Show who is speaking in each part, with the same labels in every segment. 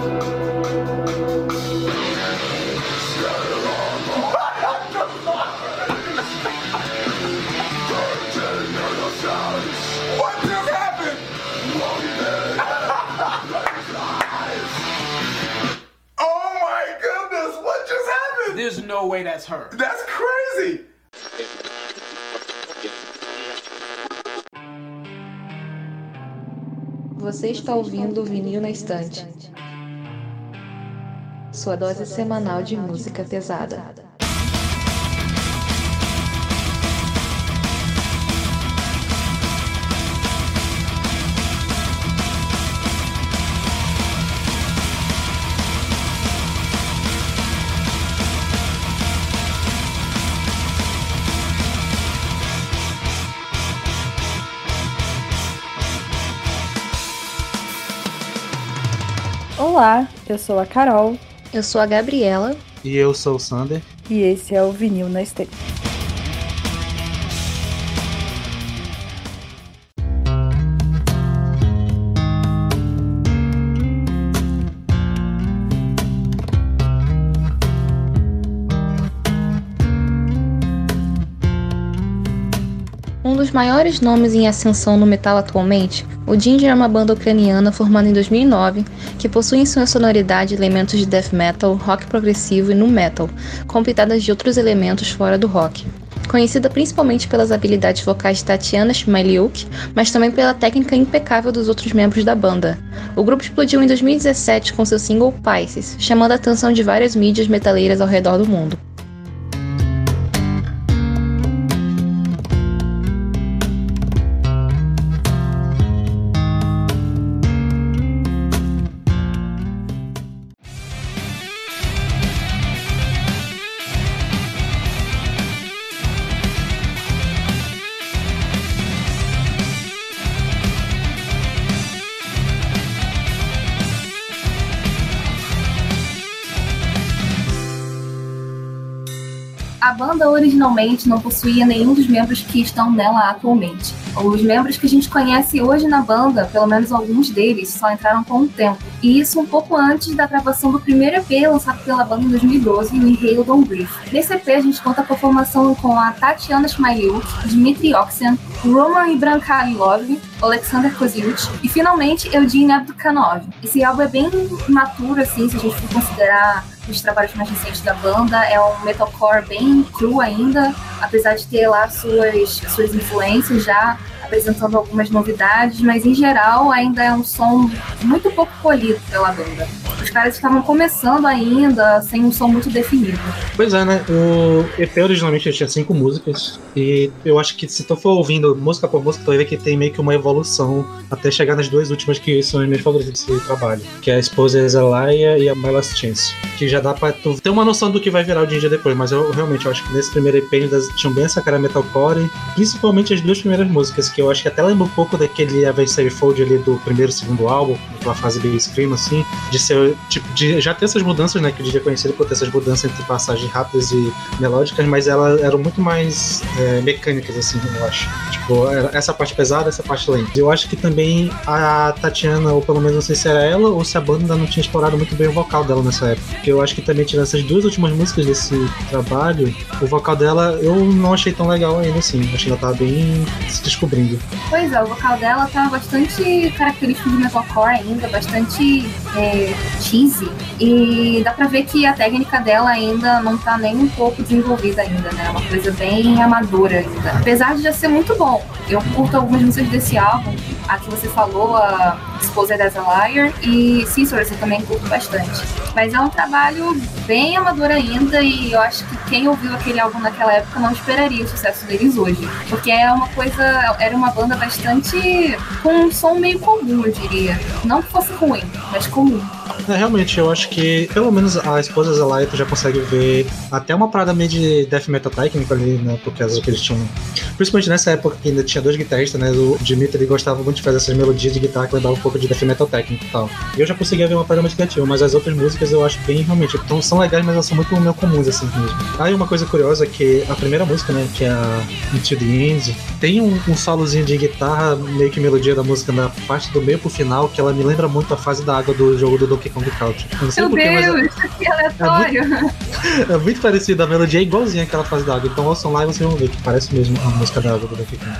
Speaker 1: There's no way that's her.
Speaker 2: That's crazy.
Speaker 3: Você está ouvindo o Vinil na Estante. Sua dose semanal de música pesada.
Speaker 4: Olá, eu sou a Carol
Speaker 3: Eu sou a Gabriela.
Speaker 5: E eu sou o Sander.
Speaker 4: e esse é o Vinil na Estante.
Speaker 3: Dos maiores nomes em ascensão no metal atualmente, o Ginger é uma banda ucraniana formada em 2009 que possui em sua sonoridade elementos de death metal, rock progressivo e nu metal, com pitadas de outros elementos fora do rock. Conhecida principalmente pelas habilidades vocais de Tatiana Shmailiuk, mas também pela técnica impecável dos outros membros da banda. O grupo explodiu em 2017 com seu single Pisces, chamando a atenção de várias mídias metaleiras ao redor do mundo.
Speaker 6: Originalmente não possuía nenhum dos membros que estão nela atualmente. Os membros que a gente conhece hoje na banda, pelo menos alguns deles, só entraram com o tempo. E isso um pouco antes da gravação do primeiro EP lançado pela banda em 2012, o Inhale Don't Breathe. Nesse EP a gente conta com a formação com a Tatiana Shmailiuk, Dmitry Oxen, Roman Ibrankalilov, Alexander Koziuch e finalmente Eugene Abdukanov. Esse álbum é bem maturo, assim, se a gente for considerar os trabalhos mais recentes da banda. É um metalcore bem cru ainda, apesar de ter lá suas, suas influências já apresentando algumas novidades, mas em geral ainda é um som muito pouco polido pela banda. Os caras estavam começando ainda, sem um som muito definido.
Speaker 5: Pois é, né? O EP originalmente tinha cinco músicas. E eu acho que se tu for ouvindo música por música, tu vai ver que tem meio que uma evolução até chegar nas duas últimas que são as minhas favoritas desse trabalho. Que é a Esposa Zelaya e a My Last Chance. Que já dá pra tu ter uma noção do que vai virar o Ginger depois. Mas eu realmente eu acho que nesse primeiro EP eles tinham bem essa cara metalcore. Principalmente as duas primeiras músicas, que eu acho que até lembra um pouco daquele Avenged Fold ali do primeiro segundo álbum, aquela fase bem scream, assim, de ser, tipo, de já ter essas mudanças, né, que DJ é conhecido por ter essas mudanças entre passagens rápidas e melódicas, mas elas eram muito mais é, mecânicas, assim, eu acho. Tipo, essa parte pesada, essa parte lenta. Eu acho que também a Tatiana, ou pelo menos não sei se era ela, ou se a banda ainda não tinha explorado muito bem o vocal dela nessa época. Porque eu acho que também, tirando essas duas últimas músicas desse trabalho, o vocal dela eu não achei tão legal ainda, assim. Acho que ela tava bem se descobrindo.
Speaker 6: Pois é, o vocal dela tá bastante característico de metalcore ainda, bastante é, cheesy. E dá pra ver que a técnica dela ainda não tá nem um pouco desenvolvida ainda, né? É uma coisa bem amadora ainda. Apesar de já ser muito bom. Eu curto algumas músicas desse álbum. A que você falou, a Exposed as a Liar, e Scissors eu também curto bastante. Mas é um trabalho bem amador ainda e eu acho que quem ouviu aquele álbum naquela época não esperaria o sucesso deles hoje. Porque é uma coisa, era uma banda bastante com um som meio comum, eu diria. Não que fosse ruim, mas comum.
Speaker 5: É, realmente, eu acho que pelo menos a esposa Zelaya tu já consegue ver até uma parada meio de death metal técnico ali, né? Por causa que eles tinham. Principalmente nessa época que ainda tinha dois guitarristas, né? O Dimitri gostava muito de fazer essas melodias de guitarra que lembravam um pouco de death metal técnico e tal. Eu já conseguia ver uma parada muito criativa, mas as outras músicas eu acho bem realmente. Então, são legais, mas elas são muito meio comuns assim mesmo. Aí uma coisa curiosa é que a primeira música, né? Que é a Into the End, tem um, um solozinho de guitarra, meio que melodia da música na parte do meio pro final, que ela me lembra muito a fase da água do jogo do Donkey Kong Country. Não sei
Speaker 6: Meu
Speaker 5: porquê, mas é-
Speaker 6: Deus, que aleatório.
Speaker 5: é muito parecido, a melodia é igualzinha àquela fase da água. Então ouçam lá e vocês vão ver que parece mesmo a música da água do Donkey Kong.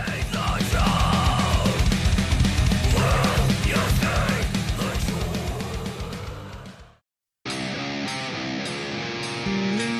Speaker 6: Em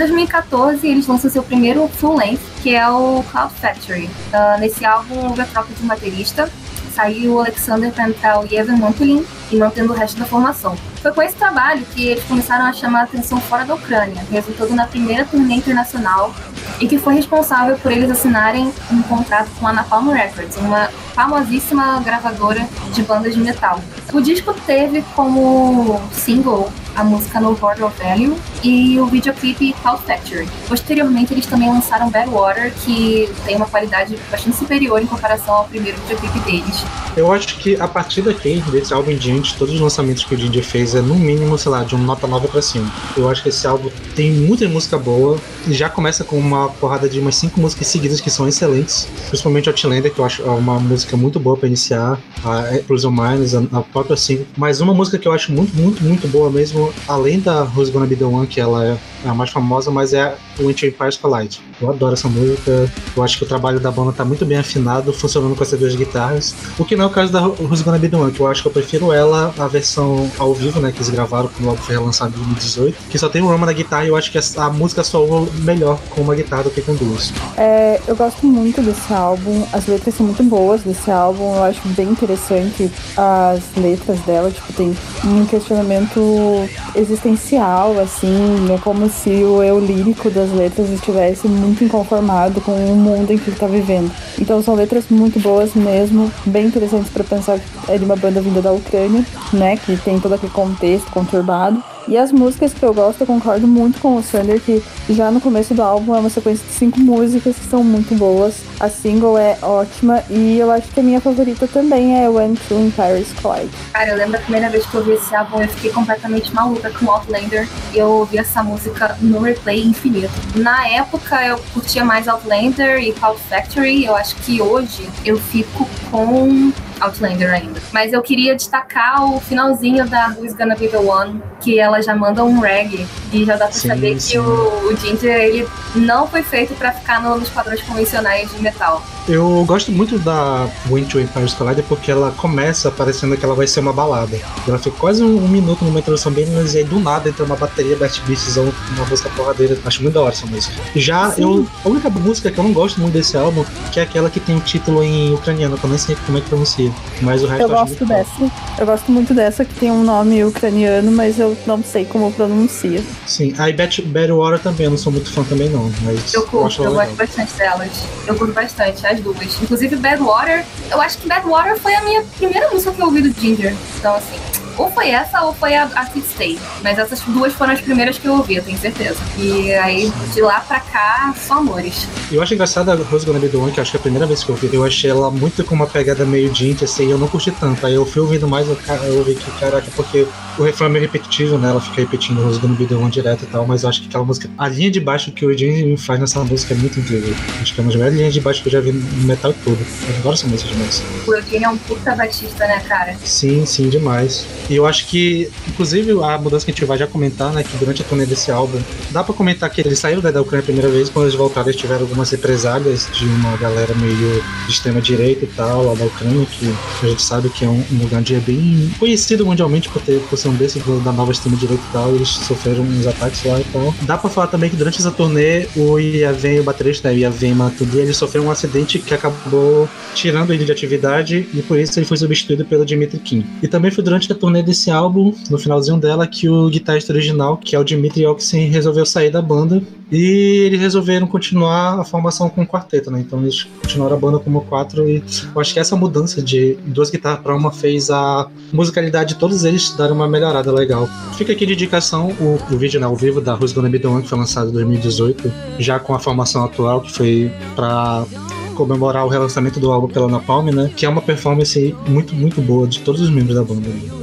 Speaker 6: 2014, eles lançam seu primeiro full length, que é o Cloud Factory. Ah, nesse álbum houve a troca de um baterista, saiu o Alexander para entrar o Yevhen Montulin e mantendo o resto da formação. Foi com esse trabalho que eles começaram a chamar a atenção fora da Ucrânia, resultando na primeira turnê internacional e que foi responsável por eles assinarem um contrato com a Napalm Records, uma famosíssima gravadora de bandas de metal. O disco teve como single a música No Border of Value e o videoclipe Cloud Factory. Posteriormente, eles também lançaram Bad Water, que tem uma qualidade bastante superior em comparação ao primeiro videoclipe deles.
Speaker 5: Eu acho que a partir daqui, desse álbum em diante, todos os lançamentos que o Ginger fez é no mínimo, sei lá, de uma nota 9 pra cima. Eu acho que esse álbum tem muita música boa, e já começa com uma porrada de umas cinco músicas seguidas que são excelentes, principalmente Outlander, que eu acho uma música muito boa pra iniciar, a Explosion Minds, a, a própria single. Mas uma música que eu acho muito, muito, muito boa mesmo, além da Who's Gonna Be The One, que ela é a mais famosa, mas é o Entre Empires Collide. Eu adoro essa música, eu acho que o trabalho da banda tá muito bem afinado, funcionando com essas duas guitarras, o que não é o caso da Who's Gonna Be The One, que eu acho que eu prefiro ela, a versão ao vivo, né, que eles gravaram quando o álbum foi relançado em 2018, que só tem o Roma na guitarra e eu acho que a, a música soa melhor com uma guitarra do que com duas.
Speaker 4: É, eu gosto muito desse álbum, as letras são muito boas desse álbum, eu acho bem interessante as letras dela, tipo, tem um questionamento existencial, assim, é como se o eu lírico das letras estivesse muito inconformado com o mundo em que ele tá vivendo. Então são letras muito boas mesmo, bem interessantes para pensar é de uma banda vinda da Ucrânia, né, que tem todo aquele contexto conturbado. E as músicas que eu gosto, eu concordo muito com o Sander, que já no começo do álbum é uma sequência de cinco músicas que são muito boas. A single é ótima e eu acho que a minha favorita também é When Two in Paris Collide.
Speaker 6: Cara, eu lembro a primeira vez que eu ouvi esse álbum, eu fiquei completamente maluca com Outlander e eu ouvi essa música no replay infinito. Na época eu curtia mais Outlander e Cloud Factory, eu acho que hoje eu fico com Outlander ainda. Mas eu queria destacar o finalzinho da Who's Gonna Be The One, que ela já manda um reggae e já dá pra
Speaker 5: Sim,
Speaker 6: saber
Speaker 5: sim.
Speaker 6: que o, o Ginger, ele não foi feito pra ficar no- nos padrões convencionais de metal.
Speaker 5: Eu gosto muito da Win to Empires Collide porque ela começa parecendo que ela vai ser uma balada. Ela fica quase um, um minuto numa introdução bem, mas aí do nada entra uma bateria Bert Beats ou uma música porradeira. Acho muito da hora essa música. Já eu, a única música que eu não gosto muito desse álbum, que é aquela que tem o título em ucraniano, que eu nem sei como é que pronuncia. Mas o resto
Speaker 4: Eu
Speaker 5: acho
Speaker 4: gosto
Speaker 5: muito bom.
Speaker 4: dessa. Eu gosto muito dessa que tem um nome ucraniano, mas eu não sei como pronuncia.
Speaker 5: Sim, a Bad, Bad Water também, eu não sou muito fã também não, mas
Speaker 6: Eu curto, eu
Speaker 5: ela
Speaker 6: gosto bastante delas. Eu curto bastante, as duas. Inclusive Bad Water, eu acho que Bad Water foi a minha primeira música que eu ouvi do Ginger. Então, assim, ou foi essa ou foi a, a Fit Stay. Mas essas duas foram as primeiras que eu ouvi, eu tenho certeza. E aí, de lá pra cá, só amores.
Speaker 5: Eu acho engraçado a Rose Gonna Be The One, que acho que é a primeira vez que eu ouvi. Eu achei ela muito com uma pegada meio gente, assim, eu não curti tanto. Aí eu fui ouvindo mais, eu, eu ouvi que, caraca, porque o refrão é meio repetitivo, né? Ela fica repetindo Rose Gonna Be The One direto e tal, mas eu acho que aquela música, a linha de baixo que o Jim faz nessa música é muito incrível. Acho que é uma das melhores linhas de baixo que eu já vi no metal todo. Eu adoro essa música demais.
Speaker 6: O Eugene é um puta batista, né, cara?
Speaker 5: Sim, sim, demais. E eu acho que, inclusive, a mudança que a gente vai já comentar, né, que durante a turnê desse álbum, dá pra comentar que eles saíram da Ucrânia a primeira vez, quando eles voltaram, eles tiveram algumas represálias de uma galera meio de extrema-direita e tal, lá da Ucrânia, que a gente sabe que é um, um lugar onde é bem conhecido mundialmente por, ter, por ser um desses da nova extrema-direita e tal, eles sofreram uns ataques lá e tal. Dá pra falar também que durante essa turnê, o Yavin, o baterista, né, o Yavin Matuidi, ele sofreu um acidente que acabou tirando ele de atividade e por isso ele foi substituído pelo Dimitri Kim. E também foi durante a turnê turnê desse álbum, no finalzinho dela, que o guitarrista original, que é o Dmitry Oxen, resolveu sair da banda. E eles resolveram continuar a formação com o quarteto, né? Então eles continuaram a banda como quatro. E eu acho que essa mudança de duas guitarras para uma fez a musicalidade de todos eles dar uma melhorada legal. Fica aqui de indicação o, o vídeo né, ao vivo da Who's Gonna Be The One, que foi lançado em 2018, já com a formação atual, que foi para comemorar o relançamento do álbum pela Napalm, né? Que é uma performance muito, muito boa de todos os membros da banda.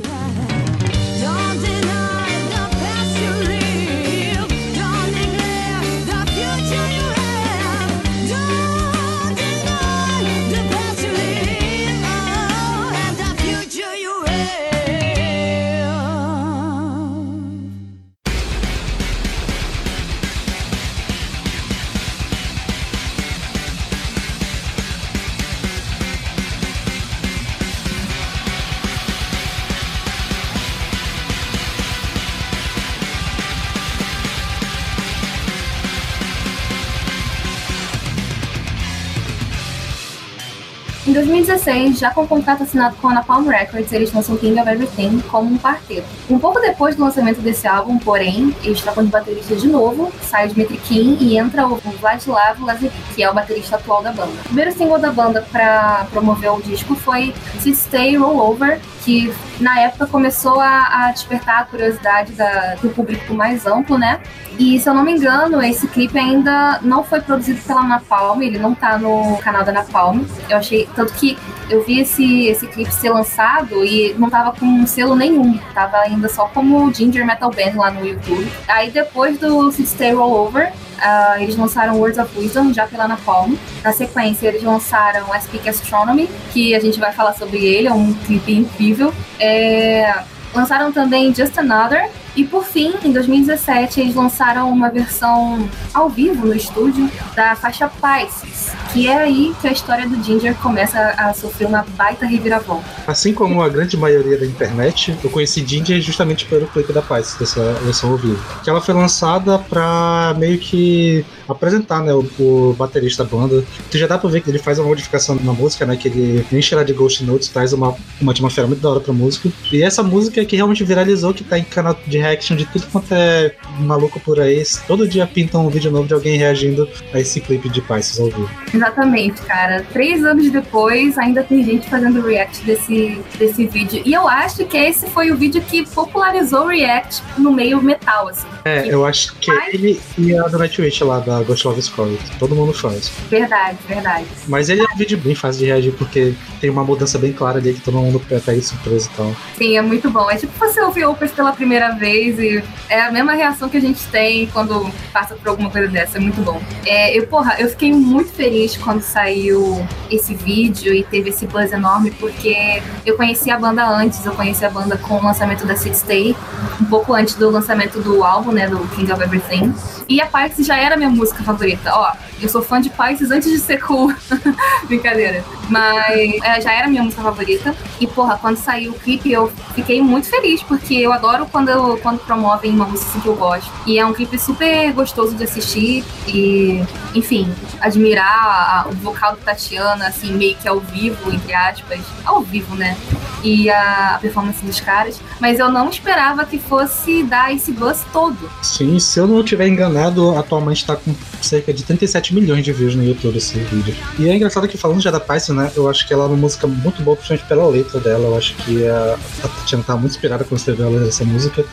Speaker 6: 2016, já com o contrato assinado com a Napalm Records, eles lançam King of Everything como um quarteto. Um pouco depois do lançamento desse álbum, porém, eles trocam de baterista de novo, sai Dmitry King e entra o Vladislav Lazevic, que é o baterista atual da banda. O primeiro single da banda para promover o disco foi Sit Stay Roll Over, que na época começou a, a despertar a curiosidade da, do público mais amplo, né? E se eu não me engano, esse clipe ainda não foi produzido pela Napalm, ele não tá no canal da Napalm. Eu achei, tanto que eu vi esse, esse clipe ser lançado e não tava com selo nenhum, tava ainda só como Ginger Metal Band lá no YouTube. Aí depois do Stay Roll Over, Uh, eles lançaram Words of Wisdom já pela Napalm. Na sequência, eles lançaram I Speak Astronomy, que a gente vai falar sobre ele, é um clipe incrível. É... Lançaram também Just Another, e por fim, em 2017, eles lançaram uma versão ao vivo no estúdio da faixa Pisces, que é aí que a história do Ginger começa a sofrer uma baita reviravolta.
Speaker 5: Assim como a grande maioria da internet, eu conheci Ginger justamente pelo clipe da Pisces, dessa versão ao vivo. Que ela foi lançada pra meio que apresentar, né, o, o, baterista da banda. Tu já dá pra ver que ele faz uma modificação na música, né, que ele enche ela de Ghost Notes, traz uma, uma atmosfera muito da hora pra música. E essa música que realmente viralizou, que tá em canal de reaction de tudo quanto é maluco por aí. Todo dia pintam um vídeo novo de alguém reagindo a esse clipe de Pisces ao vivo.
Speaker 6: Exatamente, cara. Três anos depois, ainda tem gente fazendo react desse, desse vídeo. E eu acho que esse foi o vídeo que popularizou o react no meio metal, assim.
Speaker 5: É, eu acho que ele e a do Nightwish lá, da Ghost Love Story. Todo mundo faz.
Speaker 6: Verdade, verdade.
Speaker 5: Mas ele é um vídeo bem fácil de reagir, porque tem uma mudança bem clara ali que todo mundo pega surpresa e tal.
Speaker 6: Sim, é muito bom. É tipo você ouvir Opus pela primeira vez e é a mesma reação que a gente tem quando passa por alguma coisa dessa. É muito bom. É, eu, porra, eu fiquei muito feliz quando saiu esse vídeo e teve esse buzz enorme, porque eu conheci a banda antes, eu conheci a banda com o lançamento da Six Stay, um pouco antes do lançamento do álbum, né, do King of Everything. E a Pisces já era minha música favorita. Ó, eu sou fã de Pisces antes de ser cool. Brincadeira. Mas é, já era minha música favorita. E, porra, quando saiu o clipe, eu fiquei muito feliz, porque eu adoro quando, eu, quando promovem uma música assim que eu gosto. E é um clipe super gostoso de assistir. E, enfim, admirar o vocal do Tatiana, assim, meio que ao vivo, entre aspas. Ao vivo, né? E a, a performance dos caras. Mas eu não esperava que fosse dar esse buzz todo.
Speaker 5: Sim, se eu não estiver enganado, atualmente tá com cerca de 37 milhões de views no YouTube esse vídeo. E é engraçado que falando já da Python, né? Eu acho que ela é uma música muito boa, principalmente pela letra dela. Eu acho que a, a Tatiana tá muito inspirada quando escreveu essa música.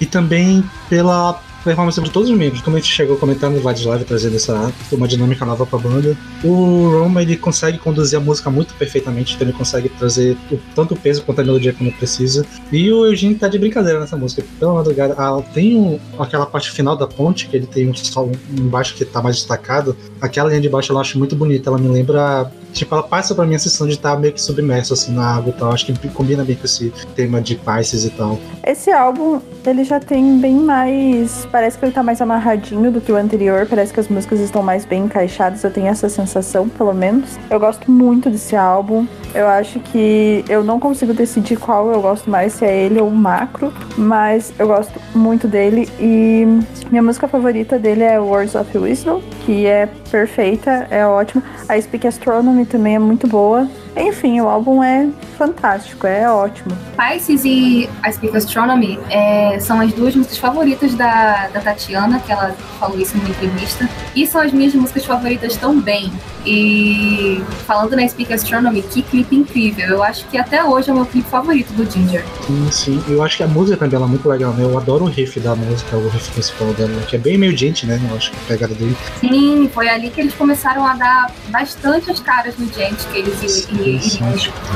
Speaker 5: E também pela performance de todos os membros, como a gente chegou comentando no Vladislav trazendo essa uma dinâmica nova pra banda. O Roma ele consegue conduzir a música muito perfeitamente, então ele consegue trazer o, tanto o peso quanto a melodia quando precisa. E o Eugene tá de brincadeira nessa música. Pela madrugada, ah, tem um, aquela parte final da ponte, que ele tem um sol embaixo que tá mais destacado. Aquela linha de baixo eu acho muito bonita, ela me lembra Tipo, ela passa pra mim a sensação de estar meio que submerso assim na água e tal. Acho que combina bem com esse tema de Pisces e tal.
Speaker 4: Esse álbum, ele já tem bem mais. Parece que ele tá mais amarradinho do que o anterior. Parece que as músicas estão mais bem encaixadas. Eu tenho essa sensação, pelo menos. Eu gosto muito desse álbum. Eu acho que eu não consigo decidir qual eu gosto mais, se é ele ou o Macro. Mas eu gosto muito dele. E minha música favorita dele é Words of Wisdom, que é perfeita, é ótima. A Speak Astronomy também é muito boa. Enfim, o álbum é fantástico, é ótimo.
Speaker 6: Pisces e I Speak Astronomy é, são as duas músicas favoritas da, da Tatiana, que ela falou isso numa entrevista. E são as minhas músicas favoritas também. E falando na Speak Astronomy, que clipe incrível. Eu acho que até hoje é o meu clipe favorito do Ginger.
Speaker 5: Sim, sim. Eu acho que a música também é muito legal, né? Eu adoro o riff da música, o riff principal dela, que é bem meio gente, né? Eu acho que a pegada dele.
Speaker 6: Sim, foi ali que eles começaram a dar bastante as caras no gente que eles, sim,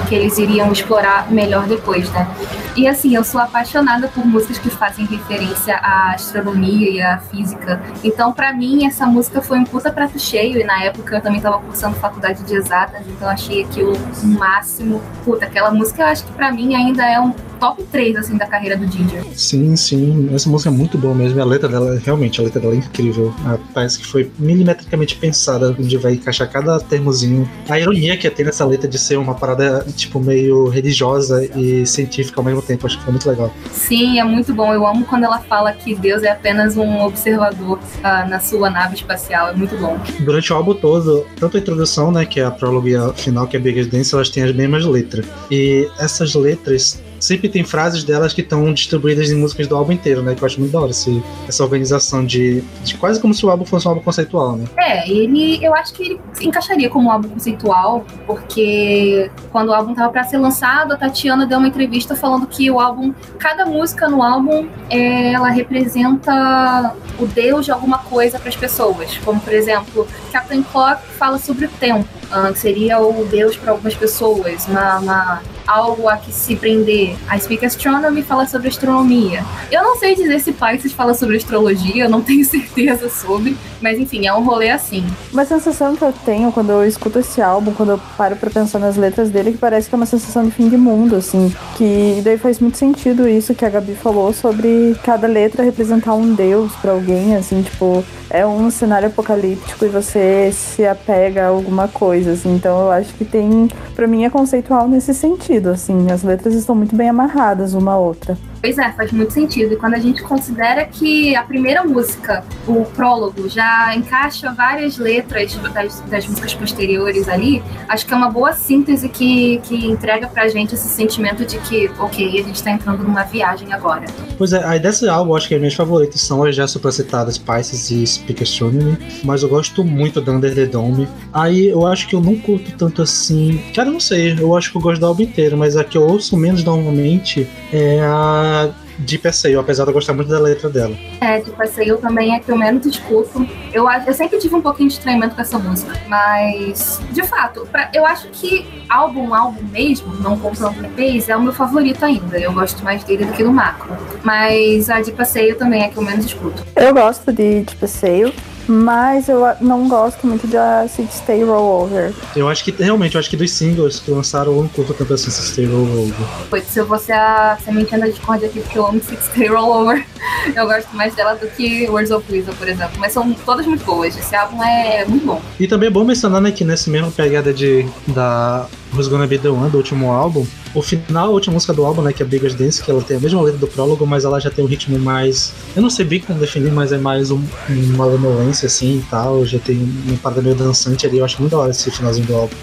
Speaker 6: que eles iriam explorar melhor depois, né? E assim, eu sou apaixonada por músicas que fazem referência à astronomia e à física. Então, para mim, essa música foi um puta prato cheio. E na época eu também tava cursando faculdade de exatas, então achei aquilo o máximo. Puta, aquela música eu acho que para mim ainda é um top 3, assim, da carreira do Ginger.
Speaker 5: Sim, sim. Essa música é muito boa mesmo. A letra dela, realmente, a letra dela é incrível. Ah, parece que foi milimetricamente pensada, onde vai encaixar cada termozinho. A ironia que tem nessa letra de ser uma parada, tipo, meio religiosa e científica ao mesmo tempo. Acho que foi muito legal.
Speaker 6: Sim, é muito bom. Eu amo quando ela fala que Deus é apenas um observador uh, na sua nave espacial. É muito bom.
Speaker 5: Durante o álbum todo, tanto a introdução, né, que é a prólogo e a final, que é Big Dance, elas têm as mesmas letras. E essas letras sempre tem frases delas que estão distribuídas em músicas do álbum inteiro, né? Que eu acho muito da hora esse, essa organização de, de quase como se o álbum fosse um álbum conceitual, né?
Speaker 6: É, ele eu acho que ele encaixaria como um álbum conceitual, porque quando o álbum tava para ser lançado, a Tatiana deu uma entrevista falando que o álbum, cada música no álbum, é, ela representa o deus de alguma coisa para as pessoas. Como, por exemplo, Captain Clock fala sobre o tempo, que seria o deus para algumas pessoas, uma, uma algo a que se prender. A Speak Astronomy fala sobre astronomia. Eu não sei dizer se Pisces fala sobre astrologia, eu não tenho certeza sobre, mas enfim, é um rolê assim.
Speaker 4: Uma sensação que eu tenho quando eu escuto esse álbum, quando eu paro pra pensar nas letras dele, que parece que é uma sensação de fim de mundo, assim. Que daí faz muito sentido isso que a Gabi falou sobre cada letra representar um deus para alguém, assim, tipo, é um cenário apocalíptico e você se apega a alguma coisa, assim. Então eu acho que tem, para mim é conceitual nesse sentido, assim. As letras estão muito bem amarradas uma à outra.
Speaker 6: Pois é, faz muito sentido. E quando a gente considera que a primeira música, o prólogo, já encaixa várias letras das, das músicas posteriores ali, acho que é uma boa síntese que, que entrega pra gente esse sentimento de que, ok, a gente tá entrando numa viagem agora.
Speaker 5: Pois é, aí desse álbum, acho que as minhas favoritas são as já supracitadas Pisces e Speak Astronomy, mas eu gosto muito da Under the Dome. Aí eu acho que eu não curto tanto assim. Cara, eu não sei, eu acho que eu gosto do álbum inteiro, mas a que eu ouço menos normalmente é a de Passeio, apesar de eu gostar muito da letra dela.
Speaker 6: É, de Passeio também é que eu menos escuto. Eu, eu sempre tive um pouquinho de estranhamento com essa música, mas, de fato, pra, eu acho que álbum, álbum mesmo, não comprando EPs, é o meu favorito ainda. Eu gosto mais dele do que do Macro. Mas a de Passeio também é que eu menos escuto.
Speaker 4: Eu gosto de, de Passeio. Mas eu não gosto muito de Acid Stay Rollover.
Speaker 5: Eu acho que, realmente, eu acho que dos singles que lançaram, eu não curto tanto assim Acid Stay Rollover.
Speaker 6: Pois, se eu fosse a sementinha da Discord aqui, porque eu amo Acid Stay Rollover, eu gosto mais dela do que Words of Wisdom, por exemplo. Mas são todas muito boas. Esse álbum é muito bom.
Speaker 5: E também é bom mencionar, né, que nessa mesma pegada de, da Who's Gonna Be The One, do último álbum, o final, a última música do álbum, né, que é Biggest Dance, que ela tem a mesma letra do prólogo, mas ela já tem um ritmo mais. Eu não sei bem como definir, mas é mais um, uma lamolência assim e tal. Já tem uma parada meio dançante ali. Eu acho muito da hora esse finalzinho do álbum.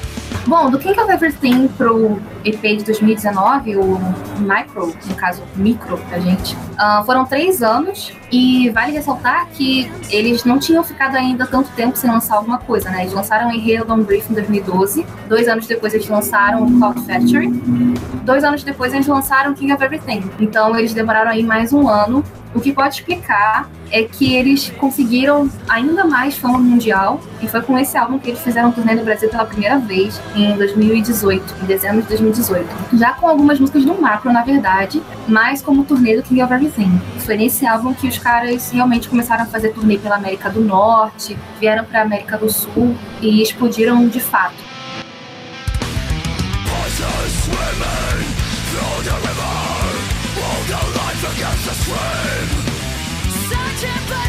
Speaker 6: Bom, do King of Everything pro EP de 2019, o Micro, no caso, Micro pra gente, uh, foram três anos e vale ressaltar que eles não tinham ficado ainda tanto tempo sem lançar alguma coisa, né? Eles lançaram Inhaled on Brief em 2012, dois anos depois eles lançaram Cloud Factory, dois anos depois eles lançaram King of Everything. Então eles demoraram aí mais um ano o que pode explicar é que eles conseguiram ainda mais fama mundial e foi com esse álbum que eles fizeram um turnê no Brasil pela primeira vez em 2018, em dezembro de 2018. Já com algumas músicas do Macro, na verdade, mas como turnê do King of Everything. Foi nesse álbum que os caras realmente começaram a fazer turnê pela América do Norte, vieram para América do Sul e explodiram de fato. the stream Searching for a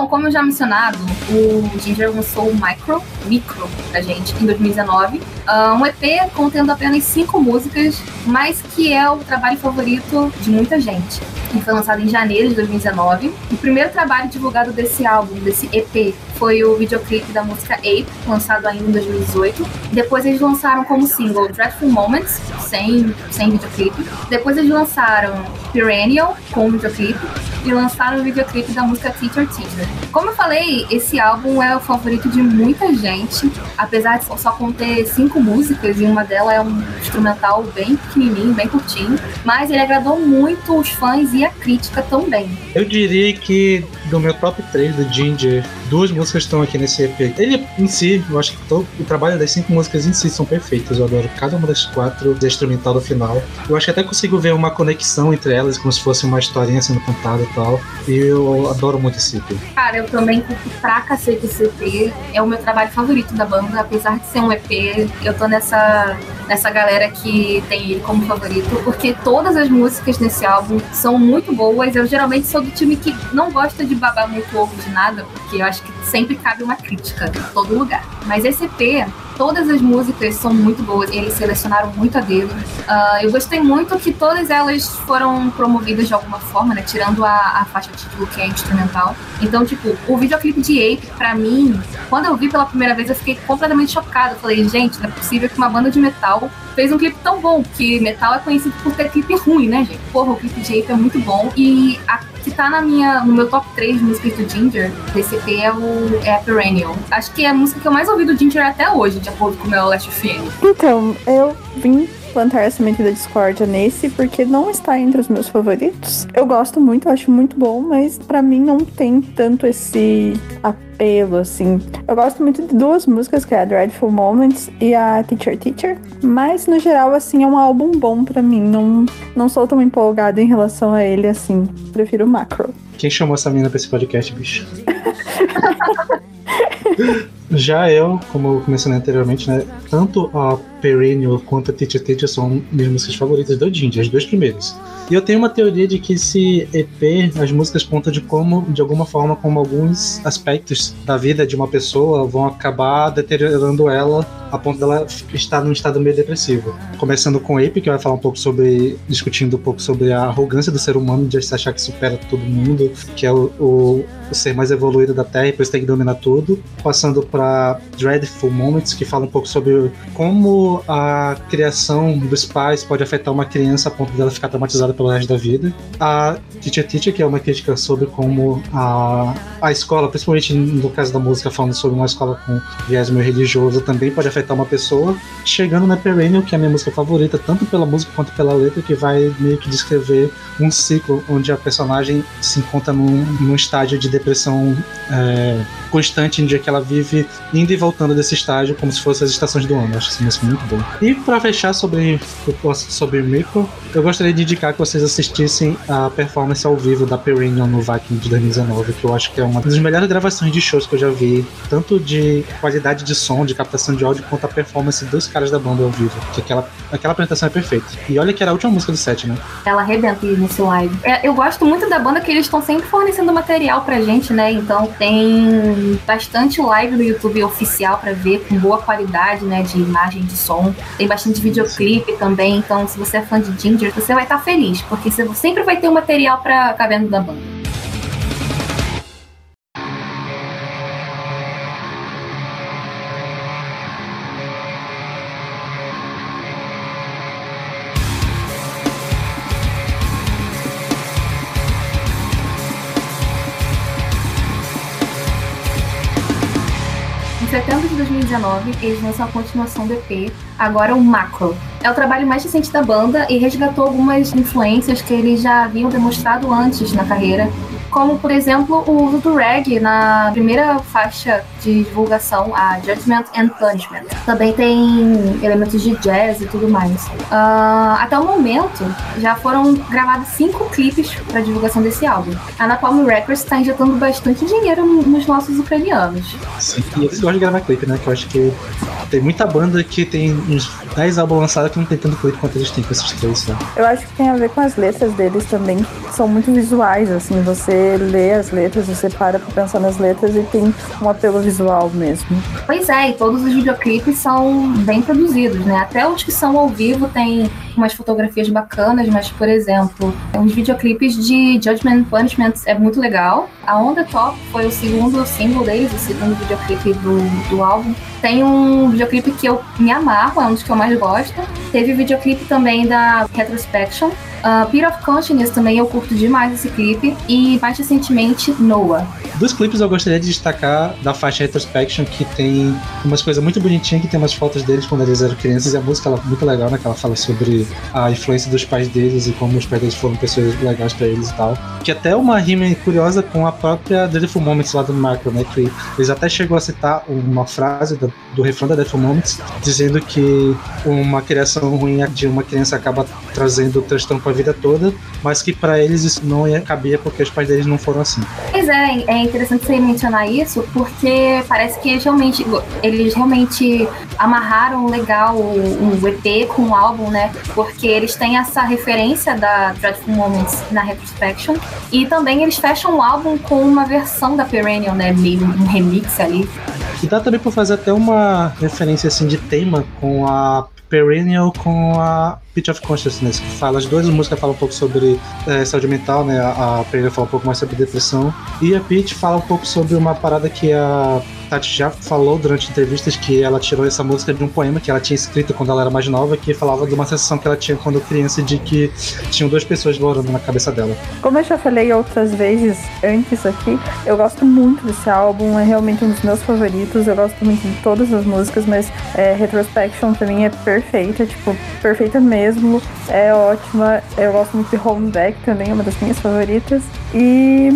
Speaker 6: Bom, como eu já mencionado, o Ginger lançou o Micro, Micro pra gente em 2019. Ah, um EP contendo apenas cinco músicas, mas que é o trabalho favorito de muita gente. E foi lançado em janeiro de 2019. O primeiro trabalho divulgado desse álbum, desse EP, foi o videoclipe da música Ape, lançado ainda em 2018. Depois eles lançaram como single Dreadful Moments, sem, sem videoclipe. Depois eles lançaram Perennial, com videoclipe. E lançaram o videoclipe da música Teacher Teacher. Como eu falei, esse álbum é o favorito de muita gente, apesar de só conter cinco músicas e uma delas é um instrumental bem pequenininho, bem curtinho. Mas ele agradou muito os fãs e a crítica também.
Speaker 5: Eu diria que do meu top 3 do Ginger, duas músicas estão aqui nesse EP. Ele em si, eu acho que todo, o trabalho das cinco músicas em si são perfeitas. Eu adoro cada uma das quatro, da instrumental do final. Eu acho que até consigo ver uma conexão entre elas, como se fosse uma historinha sendo contada e tal. E eu adoro muito esse EP.
Speaker 6: Cara, eu também curto pra cacete esse EP. É o meu trabalho favorito da banda, apesar de ser um EP. Eu tô nessa, nessa galera que tem ele como favorito, porque todas as músicas nesse álbum são muito boas. Eu geralmente sou do time que não gosta de babar muito ovo de nada, porque eu acho que sempre cabe uma crítica em todo lugar. Mas esse EP, todas as músicas são muito boas. Eles selecionaram muito a dedo. Ah, eu gostei muito que todas elas foram promovidas de alguma forma, né? Tirando a, a faixa título, que é instrumental. Então, tipo, o videoclipe de Ape, pra mim, quando eu vi pela primeira vez, eu fiquei completamente chocada. Falei, gente, não é possível que uma banda de metal fez um clipe tão bom, porque metal é conhecido por ter clipe ruim, né, gente? Porra, o clipe de Ape é muito bom. E a que tá na minha, no meu top 3 músicas do Ginger, desse EP é o é Perennial. Acho que é a música que eu mais ouvi do Ginger até hoje, de acordo com o meu Last FM.
Speaker 4: Então, eu vim plantar a semente da discórdia nesse porque não está entre os meus favoritos. Eu gosto muito, eu acho muito bom, mas pra mim não tem tanto esse apelo assim. Eu gosto muito de duas músicas, que é a Dreadful Moments e a Teacher Teacher, mas no geral assim é um álbum bom pra mim. Não não sou tão empolgada em relação a ele assim. Prefiro o Macro.
Speaker 5: Quem chamou essa menina pra esse podcast, bicho? Já eu, como eu mencionei anteriormente, né? Tanto a Perennial quanto a Teacher Teacher são minhas músicas favoritas do Ginger, as duas primeiras. E eu tenho uma teoria de que esse EP, as músicas contam de como, de alguma forma, como alguns aspectos da vida de uma pessoa vão acabar deteriorando ela a ponto dela estar num estado meio depressivo. Começando com Ape, que vai falar um pouco sobre, discutindo um pouco sobre a arrogância do ser humano de se achar que supera todo mundo, que é o, o, o ser mais evoluído da Terra e depois tem que dominar tudo. Passando para Dreadful Moments, que fala um pouco sobre como a criação dos pais pode afetar uma criança a ponto dela ficar traumatizada pelo resto da vida. A Teacher Teacher, que é uma crítica sobre como a, a escola, principalmente no caso da música, falando sobre uma escola com viés meio religioso, também pode afetar uma pessoa. Chegando na Perennial, que é a minha música favorita, tanto pela música quanto pela letra, que vai meio que descrever um ciclo onde a personagem se encontra num, num estágio de depressão é, constante, dia que ela vive indo e voltando desse estágio, como se fossem as estações do ano. Acho essa música muito boa. E para fechar sobre, sobre Miko, eu gostaria de indicar que vocês assistissem a performance ao vivo da Perennial no Viking de 2019, que eu acho que é uma das melhores gravações de shows que eu já vi, tanto de qualidade de som, de captação de áudio, quanto a performance dos caras da banda ao vivo. Que aquela, aquela apresentação é perfeita. E olha que era a última música do set, né?
Speaker 6: Ela arrebenta nesse live. É, eu gosto muito da banda que eles estão sempre fornecendo material pra gente, né? Então tem bastante live no YouTube oficial pra ver, com boa qualidade, né? De imagem, de som. Tem bastante videoclipe também. Então, se você é fã de Ginger, você vai estar feliz, porque você sempre vai ter um material ficar vendo da banda. Setembro de 2019, eles lançam a continuação do EP, agora o Macro. É o trabalho mais recente da banda e resgatou algumas influências que eles já haviam demonstrado antes na carreira, como por exemplo o uso do reggae na primeira faixa de divulgação, a Judgment and Punishment. Também tem elementos de jazz e tudo mais. Uh, até o momento, já foram gravados cinco clipes para divulgação desse álbum. A Napalm Records está injetando bastante dinheiro nos nossos ucranianos.
Speaker 5: Sim, e eles gostam de gravar clipe, né? Que eu acho que tem muita banda que tem uns 10 álbuns lançados que não tem tanto clipe quanto eles têm com esses três. Né?
Speaker 4: Eu acho que tem a ver com as letras deles também, são muito visuais, assim, você lê as letras, você para pra pensar nas letras e tem um apelo visual mesmo.
Speaker 6: Pois é, e todos os videoclipes são bem produzidos, né? Até os que são ao vivo tem umas fotografias bacanas, mas, por exemplo, os videoclipes de Judgment Punishment é muito legal. A On The Top foi o segundo single deles, o segundo videoclipe do, do álbum. Tem um videoclipe que eu me amarro, é um dos que eu mais gosto. Teve videoclipe também da Retrospection, Uh, Pit of Consciousness também eu curto demais esse clipe. E recentemente, Noah.
Speaker 5: Dos clipes eu gostaria de destacar da faixa Retrospection, que tem umas coisas muito bonitinhas, que tem umas fotos deles quando eles eram crianças. E a música ela, é muito legal, né? Que ela fala sobre a influência dos pais deles e como os pais deles foram pessoas legais pra eles e tal. Que até uma rima curiosa com a própria Deathful Moments lá do Marco, né? Que eles até chegou a citar uma frase do, do refrão da Deathful Moments, dizendo que uma criação ruim de uma criança acaba trazendo transtorno a vida toda, mas que para eles isso não caber porque os pais deles não foram assim.
Speaker 6: Pois é, é interessante você mencionar isso, porque parece que eles realmente, eles realmente amarraram legal um EP com um álbum, né? Porque eles têm essa referência da Dreadful Moments na Retrospection, e também eles fecham o álbum com uma versão da Perennial, né? Meio um remix ali.
Speaker 5: E dá também pra fazer até uma referência assim de tema com a Perennial com a Pitch of Consciousness, que fala, as duas músicas falam um pouco sobre é, saúde mental, né? A, a Perennial fala um pouco mais sobre depressão, e a Pitch fala um pouco sobre uma parada que a Tati já falou durante entrevistas que ela tirou essa música de um poema que ela tinha escrito quando ela era mais nova, que falava de uma sensação que ela tinha quando criança de que tinham duas pessoas morando na cabeça dela.
Speaker 4: Como eu já falei outras vezes antes aqui, eu gosto muito desse álbum, é realmente um dos meus favoritos, eu gosto muito de todas as músicas, mas é, Retrospection mim é perfeita, tipo, perfeita mesmo, é ótima. Eu gosto muito de Home Back também, é uma das minhas favoritas. E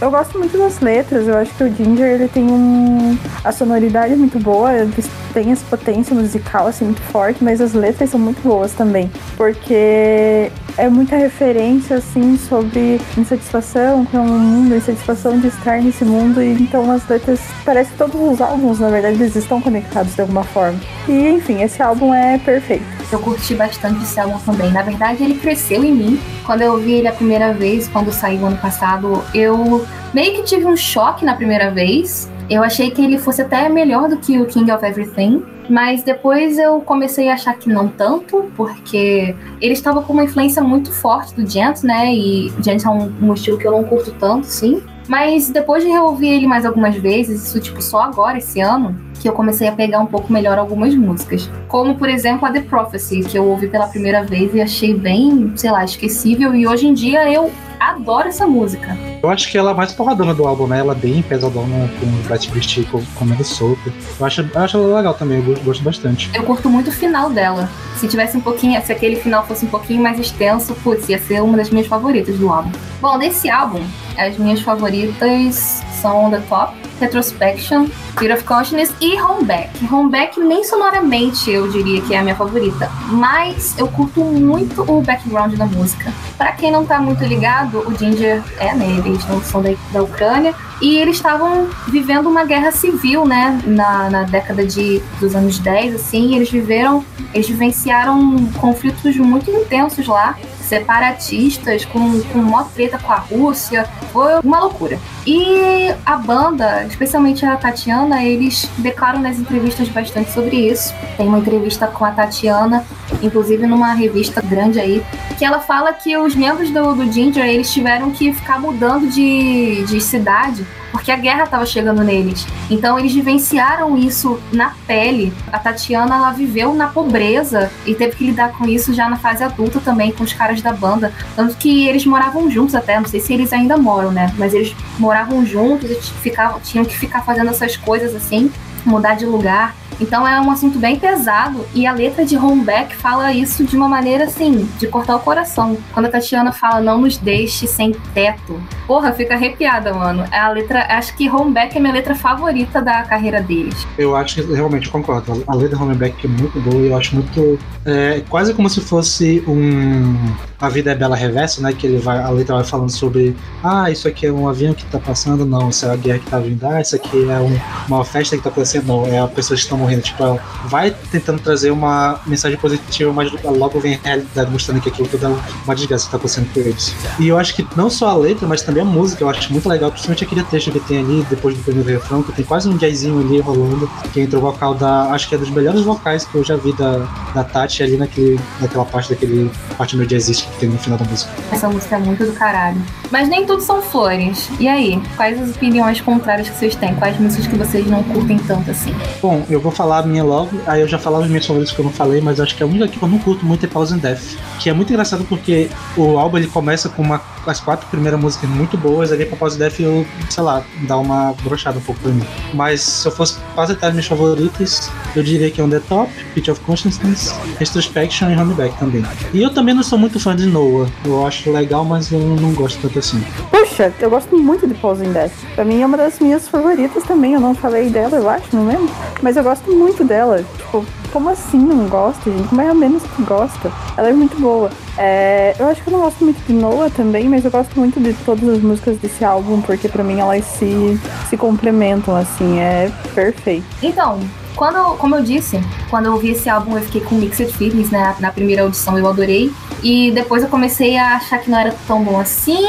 Speaker 4: eu gosto muito das letras, eu acho que o Ginger ele tem um. A sonoridade é muito boa, ele tem essa potência musical assim muito forte, mas as letras são muito boas também, porque é muita referência assim sobre insatisfação com o mundo, insatisfação de estar nesse mundo, e então as letras, parece que todos os álbuns, na verdade, eles estão conectados de alguma forma. E enfim, esse álbum é perfeito.
Speaker 6: Eu curti bastante esse álbum também. Na verdade, ele cresceu em mim. Quando eu vi ele a primeira vez, quando saiu ano passado, eu meio que tive um choque na primeira vez. Eu achei que ele fosse até melhor do que o King of Everything. Mas depois eu comecei a achar que não tanto, porque ele estava com uma influência muito forte do Gent, né? E Gent é um, um estilo que eu não curto tanto, sim. Mas depois de reouvir ele mais algumas vezes, isso tipo só agora, esse ano, que eu comecei a pegar um pouco melhor algumas músicas. Como, por exemplo, a The Prophecy, que eu ouvi pela primeira vez e achei bem, sei lá, esquecível. E hoje em dia eu adoro essa música.
Speaker 5: Eu acho que ela é mais porradona do álbum, né? Ela é bem pesadona, com Black Beast comendo sopa. Eu acho, eu acho ela legal também, eu gosto bastante.
Speaker 6: Eu curto muito o final dela. Se tivesse um pouquinho, se aquele final fosse um pouquinho mais extenso, putz, ia ser uma das minhas favoritas do álbum. Bom, nesse álbum, as minhas favoritas são On The Top, Retrospection, Fear of Consciousness e Homeback. Homeback nem sonoramente eu diria que é a minha favorita, mas eu curto muito o background da música. Para quem não tá muito ligado, o Ginger é, né, eles são da, da Ucrânia, e eles estavam vivendo uma guerra civil, né, na, na década de, dos anos 10, assim, eles viveram, eles vivenciaram conflitos muito intensos lá, separatistas, com, com uma treta com a Rússia. Foi uma loucura. E a banda, especialmente a Tatiana, eles declaram nas entrevistas bastante sobre isso. Tem uma entrevista com a Tatiana, inclusive numa revista grande aí, que ela fala que os membros do, do Ginger, eles tiveram que ficar mudando de, de cidade porque a guerra estava chegando neles. Então eles vivenciaram isso na pele. A Tatiana ela viveu na pobreza e teve que lidar com isso já na fase adulta também com os caras da banda, tanto que eles moravam juntos até, não sei se eles ainda moram, né? Mas eles moravam juntos e ficavam, tinham que ficar fazendo essas coisas assim, mudar de lugar. Então é um assunto bem pesado e a letra de Homeback fala isso de uma maneira assim, de cortar o coração. Quando a Tatiana fala não nos deixe sem teto, porra, fica arrepiada, mano. É a letra, acho que Homeback é minha letra favorita da carreira deles.
Speaker 5: Eu acho que realmente concordo. A letra Homeback é muito boa e eu acho muito. É, quase como se fosse um. A vida é bela reversa, né? Que ele vai, a letra vai falando sobre. Ah, isso aqui é um avião que tá passando, não. Isso é a guerra que tá vindo. Ah, isso aqui é um, uma festa que tá acontecendo, não. É a pessoas que estão morrendo. Tipo, ela vai tentando trazer uma mensagem positiva, mas logo vem a realidade mostrando que aquilo tudo é uma desgraça que tá acontecendo com eles. E eu acho que não só a letra, mas também a música, eu acho muito legal, principalmente aquele texto que tem ali, depois do primeiro refrão, que tem quase um jazzinho ali rolando, que entra o vocal da. Acho que é dos melhores vocais que eu já vi da, da Tati ali naquele, naquela parte daquele parte no jazzístico que tem no final da música.
Speaker 6: Essa música é muito do caralho. Mas nem tudo são flores. E aí, quais as opiniões contrárias que vocês têm? Quais músicas que vocês não curtem tanto assim?
Speaker 5: Bom, eu vou falar a minha logo, aí eu já falava as minhas favoritas que eu não falei, mas acho que a única que eu não curto muito é Pause and Death. Que é muito engraçado porque o álbum ele começa com uma, as quatro primeiras músicas muito boas, ali pra Death eu, sei lá, dá uma brochada um pouco pra mim. Mas se eu fosse as minhas favoritas, eu diria que é On The Top, Pitch of Consciousness, Retrospection e Homeback também. E eu também não sou muito fã de Noah. Eu acho legal, mas eu não gosto tanto assim.
Speaker 4: Puxa, eu gosto muito de Pause Death. Pra mim é uma das minhas favoritas também. Eu não falei dela, eu acho, não lembro. Mas eu gosto muito dela. Tipo, como assim não gosta, gente? Como é a menos que gosta? Ela é muito boa. É, eu acho que eu não gosto muito de Noah também, mas eu gosto muito de todas as músicas desse álbum, porque pra mim elas se, se complementam, assim, é perfeito.
Speaker 6: Então, quando, como eu disse, quando eu ouvi esse álbum eu fiquei com mixed feelings, né? Na primeira audição eu adorei. E depois eu comecei a achar que não era tão bom assim.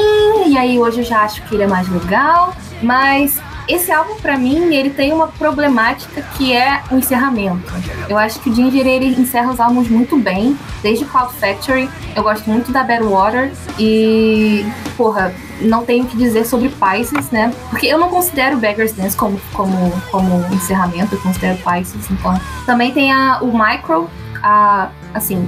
Speaker 6: E aí hoje eu já acho que ele é mais legal. Mas esse álbum, para mim, ele tem uma problemática que é o encerramento. Eu acho que o Ginger ele encerra os álbuns muito bem, desde Cloud Factory. Eu gosto muito da Bad Water e, porra, não tenho o que dizer sobre Pisces, né? Porque eu não considero Beggar's Dance como, como, como encerramento, eu considero Pisces, então. Também tem a, o Micro, a, assim,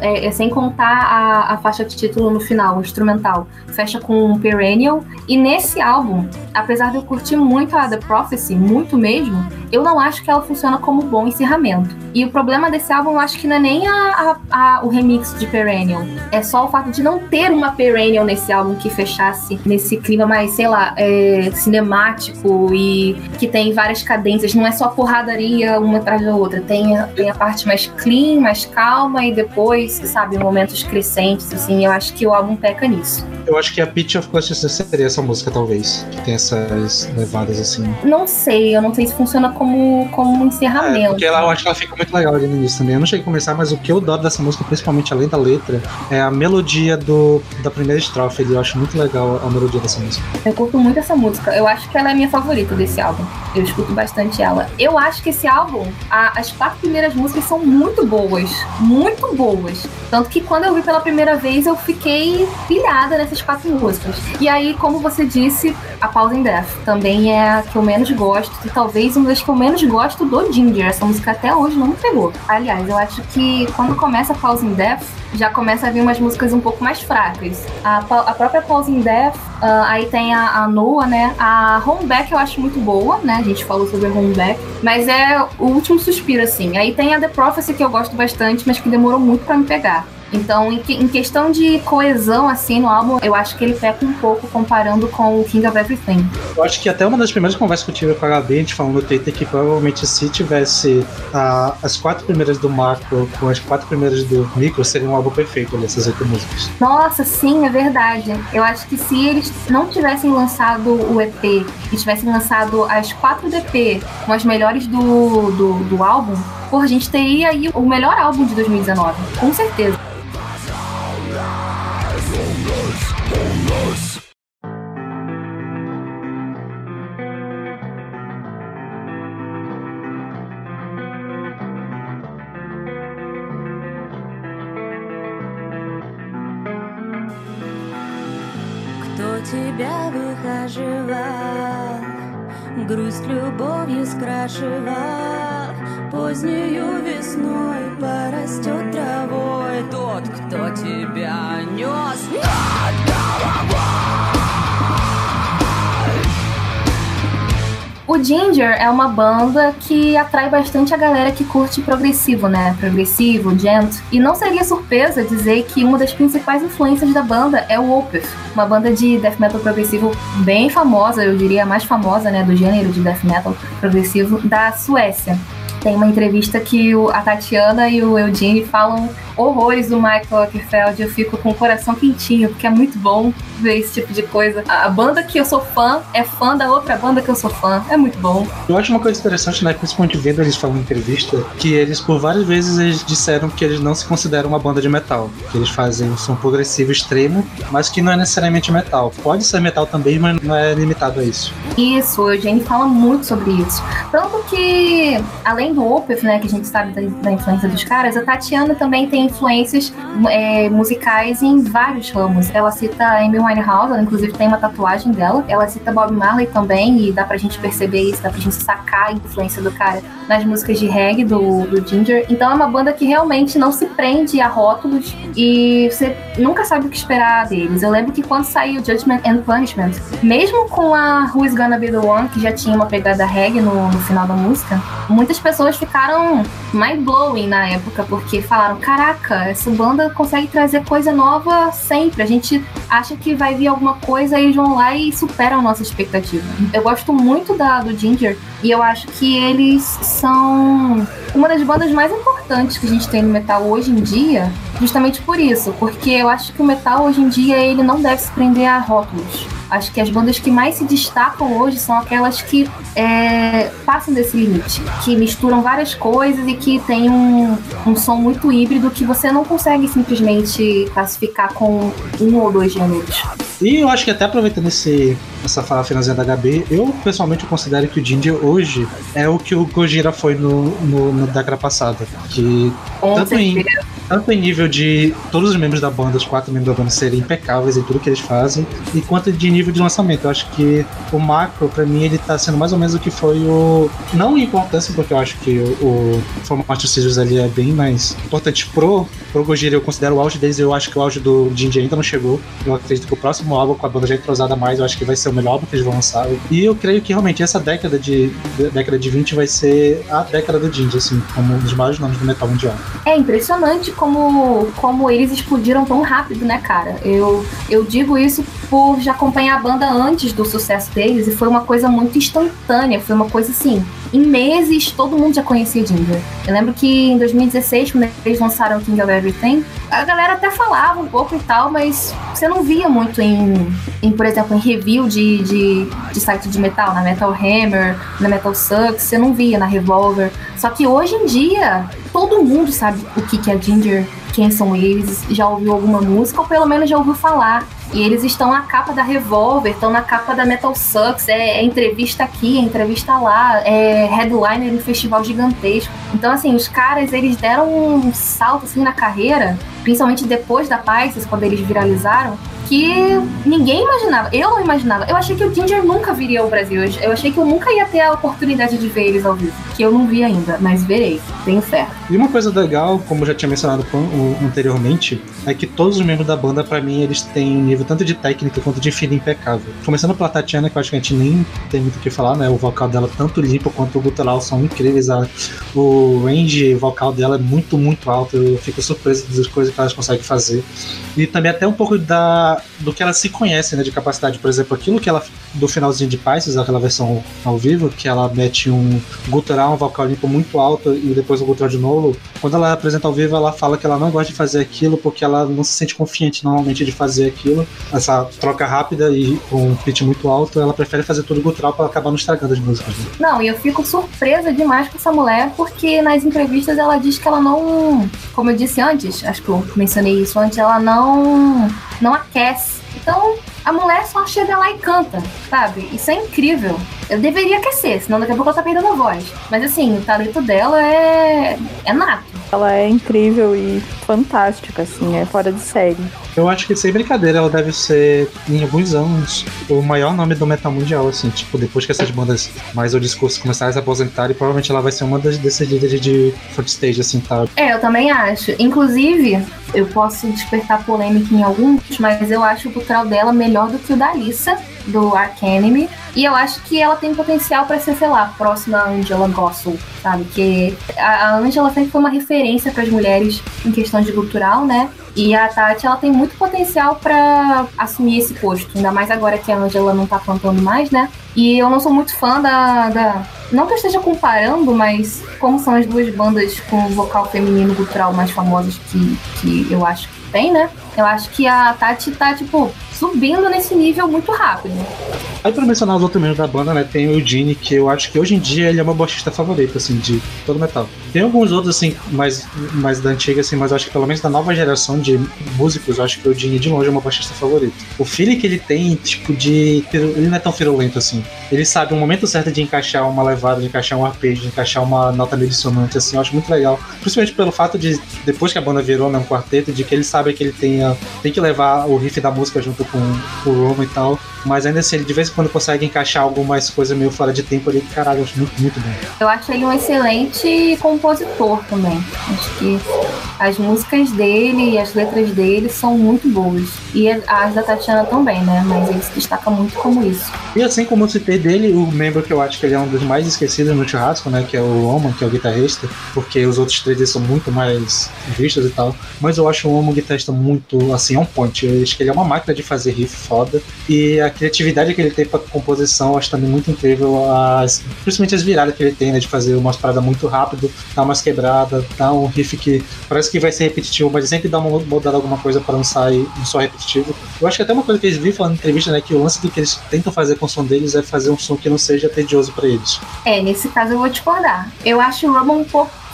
Speaker 6: é, é sem contar a, a, faixa de título no final, o instrumental. Fecha com um Perennial. E nesse álbum, apesar de eu curtir muito a The Prophecy, muito mesmo, eu não acho que ela funciona como bom encerramento. E o problema desse álbum, eu acho que não é nem a, a, o remix de Perennial. É só o fato de não ter uma Perennial nesse álbum que fechasse nesse clima mais, sei lá, é, cinemático e que tem várias cadências. Não é só porradaria uma atrás da outra. Tem, tem a parte mais clean, mais calma e depois, sabe, momentos crescentes, assim. Eu acho que o álbum peca nisso.
Speaker 5: Eu acho que a Pitch of Consciousness seria essa música, talvez. Que tem essas levadas assim.
Speaker 6: Não sei, eu não sei se funciona como, como um encerramento. É,
Speaker 5: porque ela, eu acho que ela fica muito legal ali no início também. Eu não cheguei a começar, mas o que eu adoro dessa música, principalmente além da letra, é a melodia do, da primeira estrofe. Eu acho muito legal a melodia dessa música.
Speaker 6: Eu curto muito essa música. Eu acho que ela é a minha favorita desse álbum. Eu escuto bastante ela. Eu acho que esse álbum, a, as quatro primeiras músicas são muito boas. Muito boas. Tanto que quando eu vi pela primeira vez, eu fiquei pilhada nessas quatro músicas. E aí, como você disse, a Pause in Death também é a que eu menos gosto. E talvez uma das que eu menos gosto do Ginger. Essa música até hoje não me pegou. Aliás, eu acho que quando começa a Pause in Death, já começa a vir umas músicas um pouco mais fracas. A, a própria Pause in Death, uh, aí tem a, a Noah, né? A Homeback eu acho muito boa, né? A gente falou sobre a Homeback. Mas é o último suspiro, assim. Aí tem a The Prophecy, que eu gosto bastante, mas que demorou muito para me pegar. Então, em, em, questão de coesão, assim, no álbum, eu acho que ele peca um pouco comparando com o King of Everything.
Speaker 5: Eu acho que até uma das primeiras conversas que eu tive com a Gabi, a gente falou no Twitter que provavelmente se tivesse as quatro primeiras do Macro com as quatro primeiras do Micro, seria um álbum perfeito ali, essas oito músicas.
Speaker 6: Nossa, sim, é verdade. Eu acho que se eles não tivessem lançado o EP e tivessem lançado as quatro DP com as melhores do, do, do álbum, porra, a gente teria aí o melhor álbum de 2019, com certeza.
Speaker 2: Выхаживал, Грусть любовью скрашивал, Позднею весной порастет травой. Тот, кто тебя нес над головой.
Speaker 6: O Ginger é uma banda que atrai bastante a galera que curte progressivo, né? Progressivo, gent. E não seria surpresa dizer que uma das principais influências da banda é o Opeth, uma banda de death metal progressivo bem famosa, eu diria a mais famosa, né, do gênero de death metal progressivo da Suécia. Tem uma entrevista que o, a Tatiana e o Eugene falam horrores do Michael Ockerfeld. Eu fico com o coração quentinho, porque é muito bom ver esse tipo de coisa. A, a banda que eu sou fã é fã da outra banda que eu sou fã. É muito bom.
Speaker 5: Eu acho uma coisa interessante, né? Principalmente vendo eles falando em entrevista, que eles por várias vezes eles disseram que eles não se consideram uma banda de metal. Que eles fazem um som progressivo extremo, mas que não é necessariamente metal. Pode ser metal também, mas não é limitado a isso.
Speaker 6: Isso, o Eugene fala muito sobre isso. Tanto que, além além do Opeth, né, que a gente sabe da, da, influência dos caras, a Tatiana também tem influências é, musicais em vários ramos. Ela cita Amy Winehouse, ela inclusive tem uma tatuagem dela. Ela cita Bob Marley também, e dá pra gente perceber isso, dá pra gente sacar a influência do cara nas músicas de reggae do, do Ginger. Então é uma banda que realmente não se prende a rótulos e você nunca sabe o que esperar deles. Eu lembro que quando saiu Judgment and Punishment, mesmo com a Who's Gonna Be the One, que já tinha uma pegada reggae no, no final da música, muitas pessoas pessoas ficaram mind-blowing na época, porque falaram: caraca, essa banda consegue trazer coisa nova sempre. A gente acha que vai vir alguma coisa e eles vão lá e superam a nossa expectativa. Eu gosto muito da, do Ginger e eu acho que eles são uma das bandas mais importantes que a gente tem no metal hoje em dia, justamente por isso, porque eu acho que o metal hoje em dia ele não deve se prender a rótulos. Acho que as bandas que mais se destacam hoje são aquelas que é, passam desse limite, que misturam várias coisas e que tem um, um som muito híbrido que você não consegue simplesmente classificar com um ou dois gêneros.
Speaker 5: E eu acho que até aproveitando esse, essa fala finalzinha da HB, eu pessoalmente considero que o Ginger hoje é o que o Gojira foi no, no, no década passada. Que tanto em, tanto em nível de todos os membros da banda, os quatro membros da banda serem impecáveis em tudo que eles fazem, e quanto de nível de lançamento. Eu acho que o Macro, pra mim, ele tá sendo mais ou menos o que foi o. Não em importância, porque eu acho que o, o formato Scissors ali é bem mais importante pro, pro Gojira. Eu considero o auge deles, eu acho que o auge do Ginger ainda não chegou. Eu acredito que o próximo álbum, com a banda já entrosada mais, eu acho que vai ser o melhor álbum que eles vão lançar. E eu creio que realmente essa década de, década de 20 vai ser a década do Ginger, assim, como um dos maiores nomes do metal mundial.
Speaker 6: É impressionante como, como eles explodiram tão rápido, né, cara? Eu, eu digo isso por já acompanhar a banda antes do sucesso deles e foi uma coisa muito instantânea, foi uma coisa assim. Em meses, todo mundo já conhecia Ginger. Eu lembro que em 2016, quando eles lançaram King of Everything, a galera até falava um pouco e tal, mas você não via muito em, em por exemplo, em review de, de, de site de metal, na Metal Hammer, na Metal Sucks, você não via na Revolver. Só que hoje em dia, todo mundo sabe o que, que é Ginger, quem são eles, já ouviu alguma música, ou pelo menos já ouviu falar. E eles estão na capa da Revolver, estão na capa da Metal Sucks, é, é, entrevista aqui, é entrevista lá, é headliner em festival gigantesco. Então, assim, os caras, eles deram um salto, assim, na carreira, principalmente depois da Pisces, quando eles viralizaram, que ninguém imaginava. Eu não imaginava. Eu achei que o Ginger nunca viria ao Brasil. Eu achei que eu nunca ia ter a oportunidade de ver eles ao vivo. Que eu não vi ainda, mas verei. Tenho fé.
Speaker 5: E uma coisa legal, como já tinha mencionado anteriormente, é que todos os membros da banda, para mim, eles têm um nível tanto de técnica quanto de filho impecável. Começando pela Tatiana, que eu acho que a gente nem tem muito o que falar, né? O vocal dela, tanto limpo quanto o gutural, são incríveis. O range vocal dela é muito, muito alto. Eu fico surpreso das coisas que elas conseguem fazer. E também até um pouco da do que ela se conhece, né, de capacidade. Por exemplo, aquilo que ela do finalzinho de Pisces, aquela versão ao vivo, que ela mete um gutural, um vocal limpo muito alto e depois um gutural de novo. Quando ela apresenta ao vivo, ela fala que ela não gosta de fazer aquilo porque ela não se sente confiante normalmente de fazer aquilo. Essa troca rápida e com um pitch muito alto, ela prefere fazer tudo gutural para acabar não estragando as músicas. Né?
Speaker 6: Não, e eu fico surpresa demais com essa mulher porque nas entrevistas ela diz que ela não, como eu disse antes, acho que mencionei isso antes, ela não não aquece. Então, a mulher só chega lá e canta, sabe? Isso é incrível. Eu deveria aquecer, senão daqui a pouco ela tá perdendo a voz. Mas assim, o talento dela é, é nato.
Speaker 4: Ela é incrível e fantástica, assim, é fora de série.
Speaker 5: Eu acho que sem brincadeira ela deve ser, em alguns anos, o maior nome do metal mundial, assim, tipo, depois que essas bandas mais ou discurso começarem a se aposentarem, provavelmente ela vai ser uma das, desses líderes de front stage, assim, tal.
Speaker 6: Tá? É, eu também acho. Inclusive, eu posso despertar polêmica em alguns, mas eu acho o cultural dela melhor do que o da Alissa do Ark Enemy. E eu acho que ela tem potencial para ser, sei lá, próxima Angela Gossel, sabe? Que a Angela sempre foi uma referência para as mulheres em questão de cultural, né? E a Tati, ela tem muito potencial para assumir esse posto, ainda mais agora que a Angela não tá cantando mais, né? E eu não sou muito fã da, da. Não que eu esteja comparando, mas como são as duas bandas com vocal feminino cultural mais famosas que, que eu acho que tem, né? Eu acho que a Tati tá, tipo, subindo nesse nível muito rápido.
Speaker 5: Aí pra mencionar os outros membros da banda, né, tem o Gene, que eu acho que hoje em dia ele é meu baixista favorito, assim, de todo metal. Tem alguns outros, assim, mais, mais da antiga, assim, mas eu acho que pelo menos da nova geração de músicos, eu acho que o Gene de longe é meu baixista favorito. O feeling que ele tem, tipo, de... Ele não é tão firulento, assim. Ele sabe o momento certo de encaixar uma levada, de encaixar um arpejo, de encaixar uma nota meio dissonante, assim, eu acho muito legal. Principalmente pelo fato de, depois que a banda virou, né, um quarteto, de que ele sabe que ele tem, tem que levar o riff da música junto com o Roman e tal. Mas ainda assim, ele de vez em quando consegue encaixar algumas coisas meio fora de tempo ali, caralho, eu acho muito, muito bom.
Speaker 6: Eu acho ele um excelente compositor também. Acho que as músicas dele e as letras dele são muito boas. E as da Tatiana também, né? Mas ele se destaca muito como isso.
Speaker 5: E assim como eu citei dele, o membro que eu acho que ele é um dos mais esquecidos no churrasco, né? Que é o Roman, que é o guitarrista, porque os outros três são muito mais vistos e tal. Mas eu acho o Roman um guitarrista muito, assim, on point. Eu acho que ele é uma máquina de fazer riff foda. E a criatividade que ele tem pra composição, acho também muito incrível. As, principalmente as viradas que ele tem, né? De fazer umas paradas muito rápido, dar umas quebradas, dar um riff que parece que vai ser repetitivo, mas sempre dá uma mudada alguma coisa para não sair um só repetitivo. Eu acho que até uma coisa que eles viram falando na entrevista, né? Que o lance do que eles tentam fazer com o som deles é fazer um som que não seja tedioso para eles.
Speaker 6: É, nesse caso eu vou discordar. Eu acho o Roman um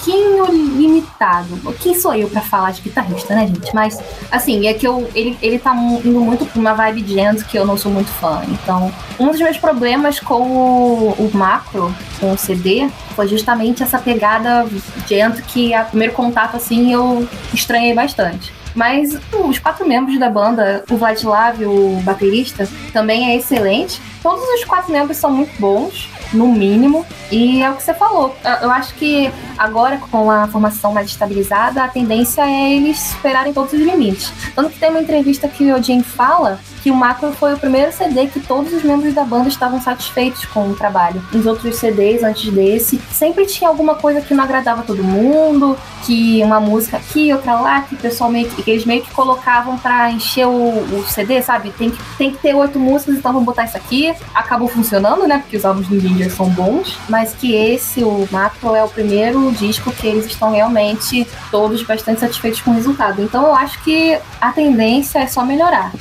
Speaker 6: pouquinho limitado. Quem sou eu para falar de guitarrista, né, gente? Mas, assim, é que eu, ele, ele tá indo muito pra uma vibe de que eu não sou muito fã. Então, um dos meus problemas com o, o macro, com o CD, foi justamente essa pegada de que a primeiro contato, assim, eu estranhei bastante. Mas os quatro membros da banda, o Vladislav, o baterista, também é excelente. Todos os quatro membros são muito bons no mínimo. E é o que você falou. Eu acho que agora, com a formação mais estabilizada, a tendência é eles superarem todos os limites. Tanto que tem uma entrevista que o Jim fala que o Macro foi o primeiro CD que todos os membros da banda estavam satisfeitos com o trabalho. Os outros CDs antes desse, sempre tinha alguma coisa que não agradava todo mundo, que uma música aqui, outra lá, que o pessoal meio que, que eles meio que colocavam para encher o, o, CD, sabe? Tem que, tem que ter oito músicas, então vamos botar isso aqui. Acabou funcionando, né? Porque os álbuns do São bons, mas que esse, o Macro, é o primeiro disco que eles estão realmente todos bastante satisfeitos com o resultado. Então eu acho que a tendência é só melhorar.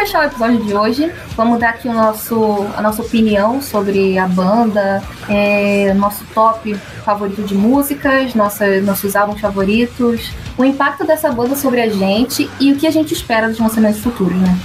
Speaker 6: Fechar o episódio de hoje, vamos dar aqui o nosso, a nossa opinião sobre a banda, é, nosso top favorito de músicas, nossa, nossos álbuns favoritos, o impacto dessa banda sobre a gente e o que a gente espera dos lançamentos futuros, né?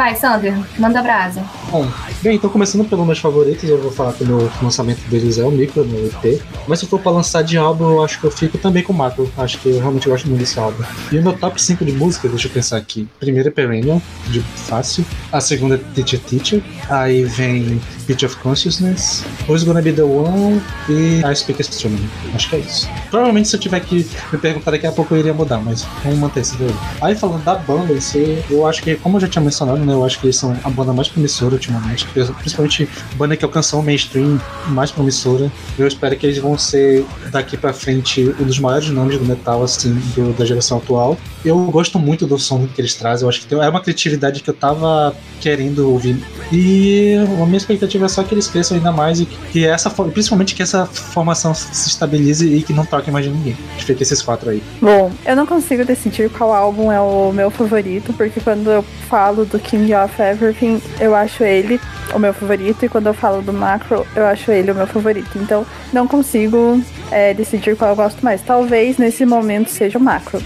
Speaker 6: Vai, Sander, manda brasa.
Speaker 5: Bom, bem, então começando pelos meus favoritos, eu vou falar que o meu lançamento deles é o Micro, no EP. Mas se for pra lançar de álbum, eu acho que eu fico também com o Macro. Acho que eu realmente gosto muito desse álbum. E o meu top 5 de música, deixa eu pensar aqui. Primeiro é Perennial, de fácil. A segunda é Teacher Teacher. Aí vem Pitch of Consciousness, Who's Gonna Be The One e I Speak Astronomy. Acho que é isso. Provavelmente se eu tiver que me perguntar daqui a pouco eu iria mudar, mas vamos manter esse daí. Aí falando da banda em si, eu acho que, como eu já tinha mencionado, né, eu acho que eles são a banda mais promissora ultimamente, principalmente banda que alcançou o mainstream mais promissora. Eu espero que eles vão ser daqui pra frente um dos maiores nomes do metal, assim, do, da geração atual. Eu gosto muito do som que eles trazem, eu acho que tem, é uma criatividade que eu tava querendo ouvir. E a minha expectativa é só que eles cresçam ainda mais e que essa, principalmente que essa formação se estabilize e que não toque mais de ninguém. Fica esses quatro aí.
Speaker 4: Bom, eu não consigo decidir qual álbum é o meu favorito, porque quando eu falo do King of Everything, eu acho ele o meu favorito, e quando eu falo do Macro, eu acho ele o meu favorito. Então, não consigo é, decidir qual eu gosto mais. Talvez nesse momento seja o Macro.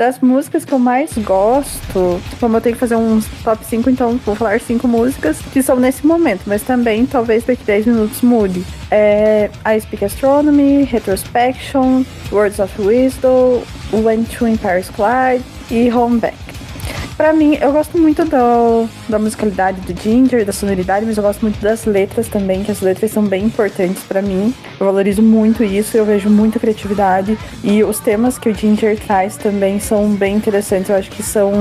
Speaker 4: Das músicas que eu mais gosto, como eu tenho que fazer uns top 5, então vou falar cinco músicas que são nesse momento, mas também talvez daqui 10 minutos mude. É I Speak Astronomy, Retrospection, Words of Wisdom, When Two Empires Collide e Home Back. Pra mim, eu gosto muito do, da musicalidade do Ginger, da sonoridade, mas eu gosto muito das letras também, que as letras são bem importantes para mim. Eu valorizo muito isso, eu vejo muita criatividade. E os temas que o Ginger traz também são bem interessantes. Eu acho que são,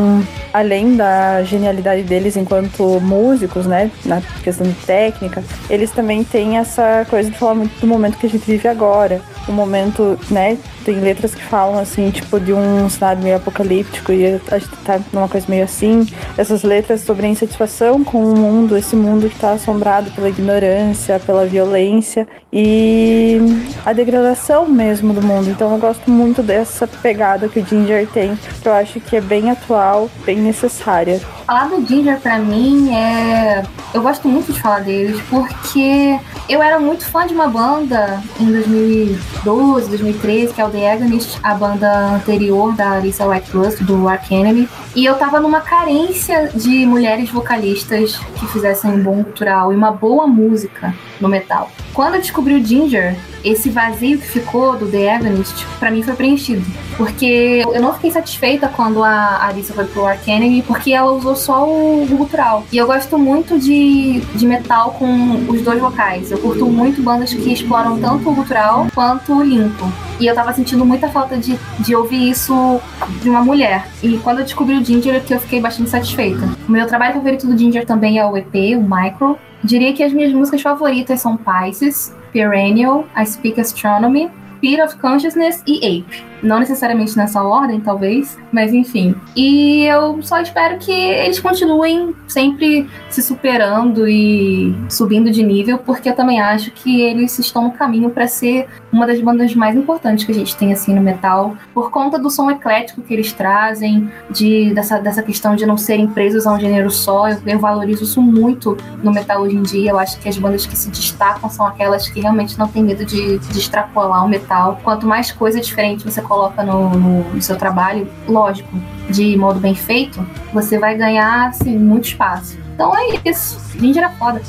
Speaker 4: além da genialidade deles enquanto músicos, né, na questão de técnica, eles também têm essa coisa de falar muito do momento que a gente vive agora. O momento, né, tem letras que falam assim, tipo, de um cenário meio apocalíptico e a gente tá numa coisa meio assim. Essas letras sobre a insatisfação com o mundo, esse mundo que tá assombrado pela ignorância, pela violência e a degradação mesmo do mundo. Então eu gosto muito dessa pegada que o Ginger tem, que eu acho que é bem atual, bem necessária.
Speaker 6: Falar do Ginger pra mim é. Eu gosto muito de falar deles porque eu era muito fã de uma banda em 2012, 2013, que é o The Agonist, a banda anterior da Alissa White do Ark Enemy. E eu tava numa carência de mulheres vocalistas que fizessem um bom cultural e uma boa música no metal. Quando eu descobri o Ginger, esse vazio que ficou do The Agonist, pra mim foi preenchido. Porque eu não fiquei satisfeita quando a Alissa foi pro Enemy, porque ela usou só o gutural. E eu gosto muito de, de metal com os dois vocais. Eu curto muito bandas que exploram tanto o gutural quanto o limpo. E eu tava sentindo muita falta de, de ouvir isso de uma mulher. E quando eu descobri o Ginger, que eu fiquei bastante satisfeita. O meu trabalho favorito do Ginger também é o EP, o Micro. Diria que as minhas músicas favoritas são Pisces, Perennial, I Speak Astronomy, Speed of Consciousness e Ape. Não necessariamente nessa ordem, talvez, mas enfim. E eu só espero que eles continuem sempre se superando e subindo de nível, porque eu também acho que eles estão no caminho para ser uma das bandas mais importantes que a gente tem assim no metal, por conta do som eclético que eles trazem, de dessa, dessa questão de não serem presos a um gênero só. Eu, eu valorizo isso muito no metal hoje em dia. Eu acho que as bandas que se destacam são aquelas que realmente não têm medo de, de extrapolar o metal. Quanto mais coisa diferente você coloca no, no, seu trabalho, lógico, de modo bem feito, você vai ganhar assim, muito espaço. Então é isso. Ginger é foda.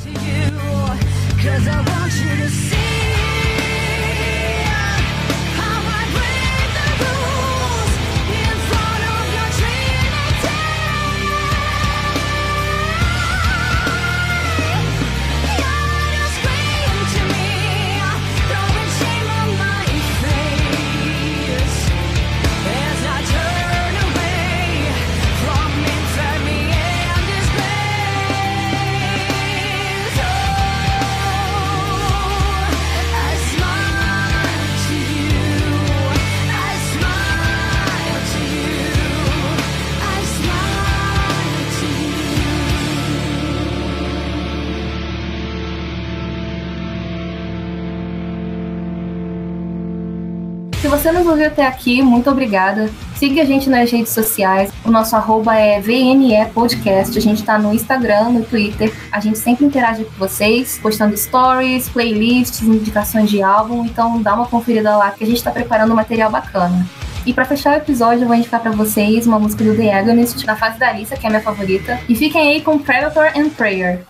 Speaker 6: Você nos ouviu até aqui, muito obrigada. Siga a gente nas redes sociais. O nosso arroba é VNE Podcast. A gente está no Instagram, no Twitter. A gente sempre interage com vocês, postando stories, playlists, indicações de álbum. Então dá uma conferida lá que a gente está preparando um material bacana. E para fechar o episódio, eu vou indicar para vocês uma música do The Agonist, na fase da Alissa, que é a minha favorita. E fiquem aí com Predator and Prayer.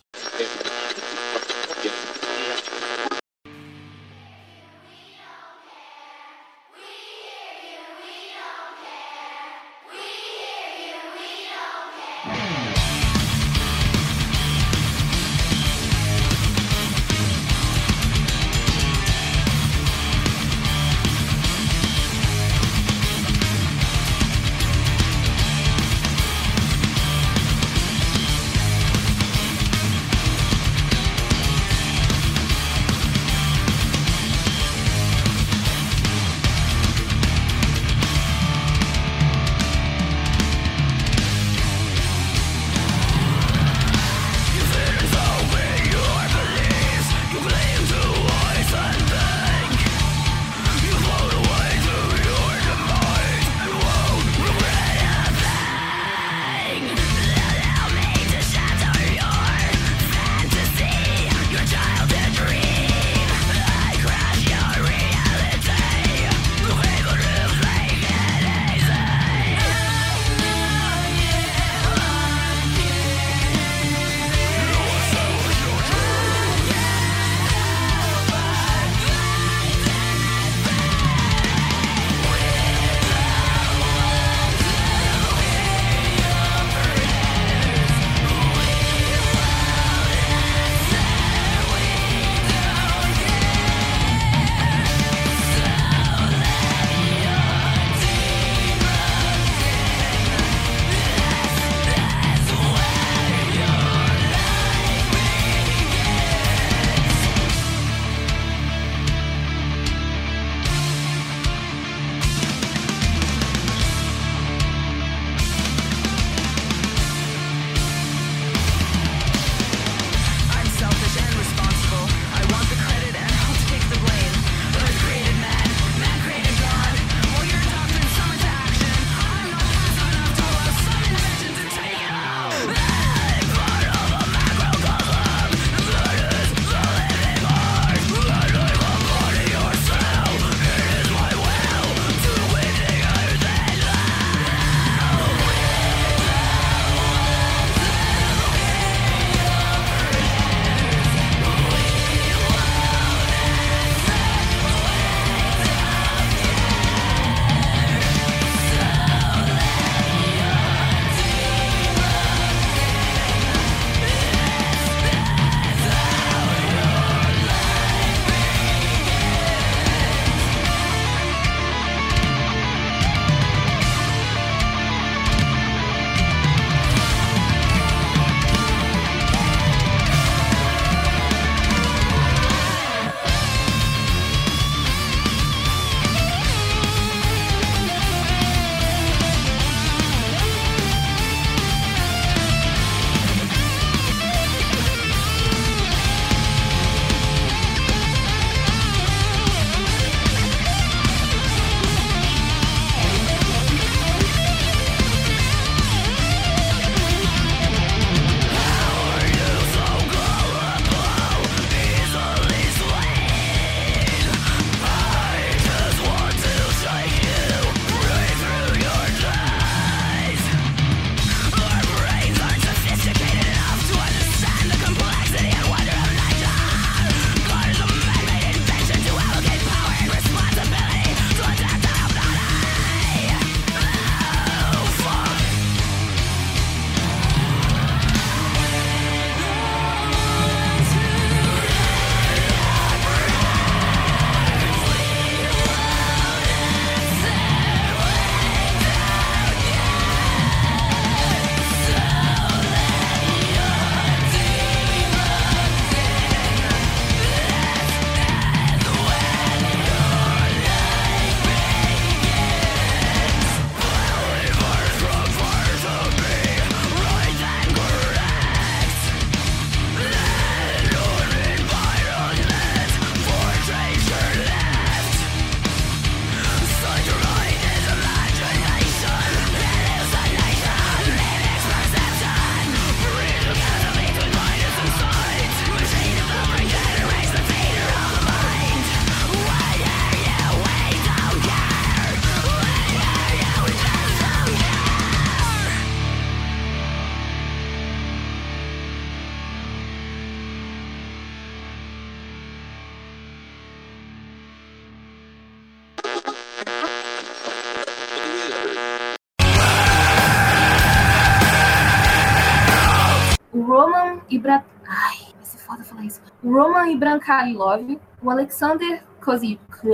Speaker 6: Roman Ibrankilov, o Alexander Koziuk,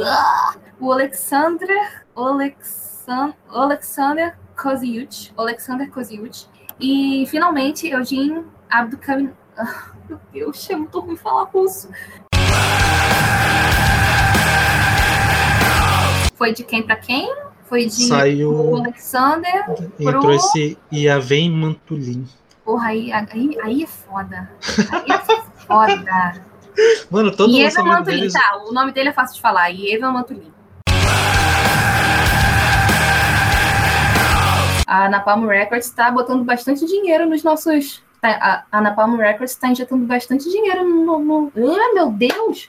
Speaker 6: o Alexander... Alexan... Alexander Koziuk, Alexander Koziuk, e finalmente Eugene Abdukam... Ah, meu Deus, é muito ruim falar russo. Foi de quem pra quem? Foi de
Speaker 5: Saiu-
Speaker 6: o Alexander.
Speaker 5: Entrou
Speaker 6: Pro-
Speaker 5: esse Yavem Mantulin.
Speaker 6: Porra, aí, aí, aí é foda. Aí é foda.
Speaker 5: Mano, todo
Speaker 6: e Evan Mantulin,
Speaker 5: deles.
Speaker 6: tá? O nome dele é fácil de falar. E Evan Mantulin. A Napalm Records tá botando bastante dinheiro nos nossos. tá- A, a Napalm Records tá injetando bastante dinheiro no. no... Ah, meu Deus!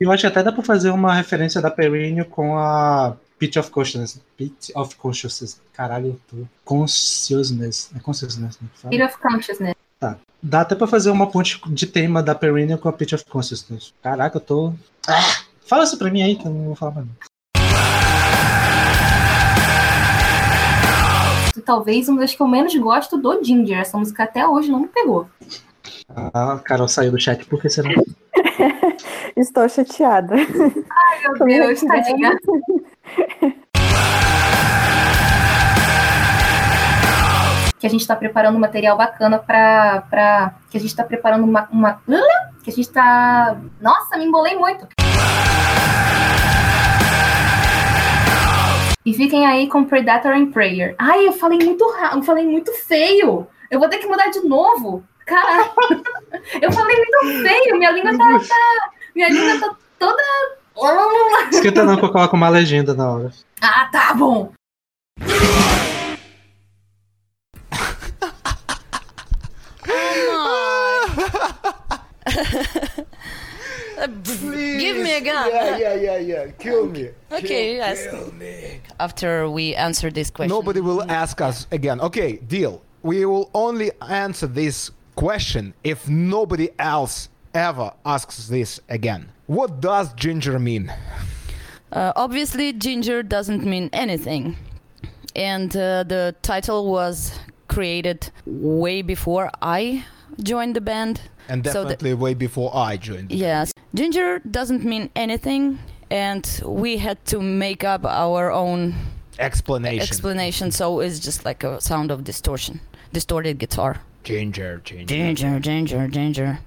Speaker 5: Eu acho que até dá pra fazer uma referência da Períneo com a Pitch of Consciousness. Pitch of Consciousness. Caralho, eu tô. Consciousness. É Consciousness, né?
Speaker 6: Fear of Consciousness.
Speaker 5: Dá até pra fazer uma ponte de tema da Períneo com a Pitch of Consciousness. Caraca, eu tô. Ah! Fala isso pra mim aí, que eu não vou falar mais. não.
Speaker 6: Talvez uma das que eu menos gosto do Ginger. Essa música até hoje não me pegou.
Speaker 5: Ah, a Carol saiu do chat, por que será?
Speaker 4: Estou chateada.
Speaker 6: Meu Deus, tadinha. que a gente está preparando um material bacana para que a gente está preparando uma, uma que a gente está nossa me embolei muito. E fiquem aí com Predator and Prayer. Ai eu falei muito eu falei muito feio. Eu vou ter que mudar de novo. Caraca, eu falei muito feio. Minha língua tá, tá- minha língua tá toda
Speaker 5: Esquenta não que eu coloco uma legenda na hora.
Speaker 6: ah tá bom
Speaker 7: Give me a gun.
Speaker 8: Yeah, yeah, yeah, yeah. Kill me.
Speaker 7: Okay, yes. After we answer this question.
Speaker 8: Nobody will ask us again. Okay, deal. We will only answer this question if nobody else ever asks this again. What does ginger mean?
Speaker 7: Uh, obviously, ginger doesn't mean anything. And uh, the title was created way before I joined the band.
Speaker 8: And
Speaker 7: So
Speaker 8: definitely way before I joined.
Speaker 7: Yes. Ginger doesn't mean anything. And we had to make up our own
Speaker 8: Explanation.
Speaker 7: explanation. So it's just like a sound of distortion, distorted guitar.
Speaker 8: ginger, ginger.
Speaker 7: Ginger, ginger, ginger.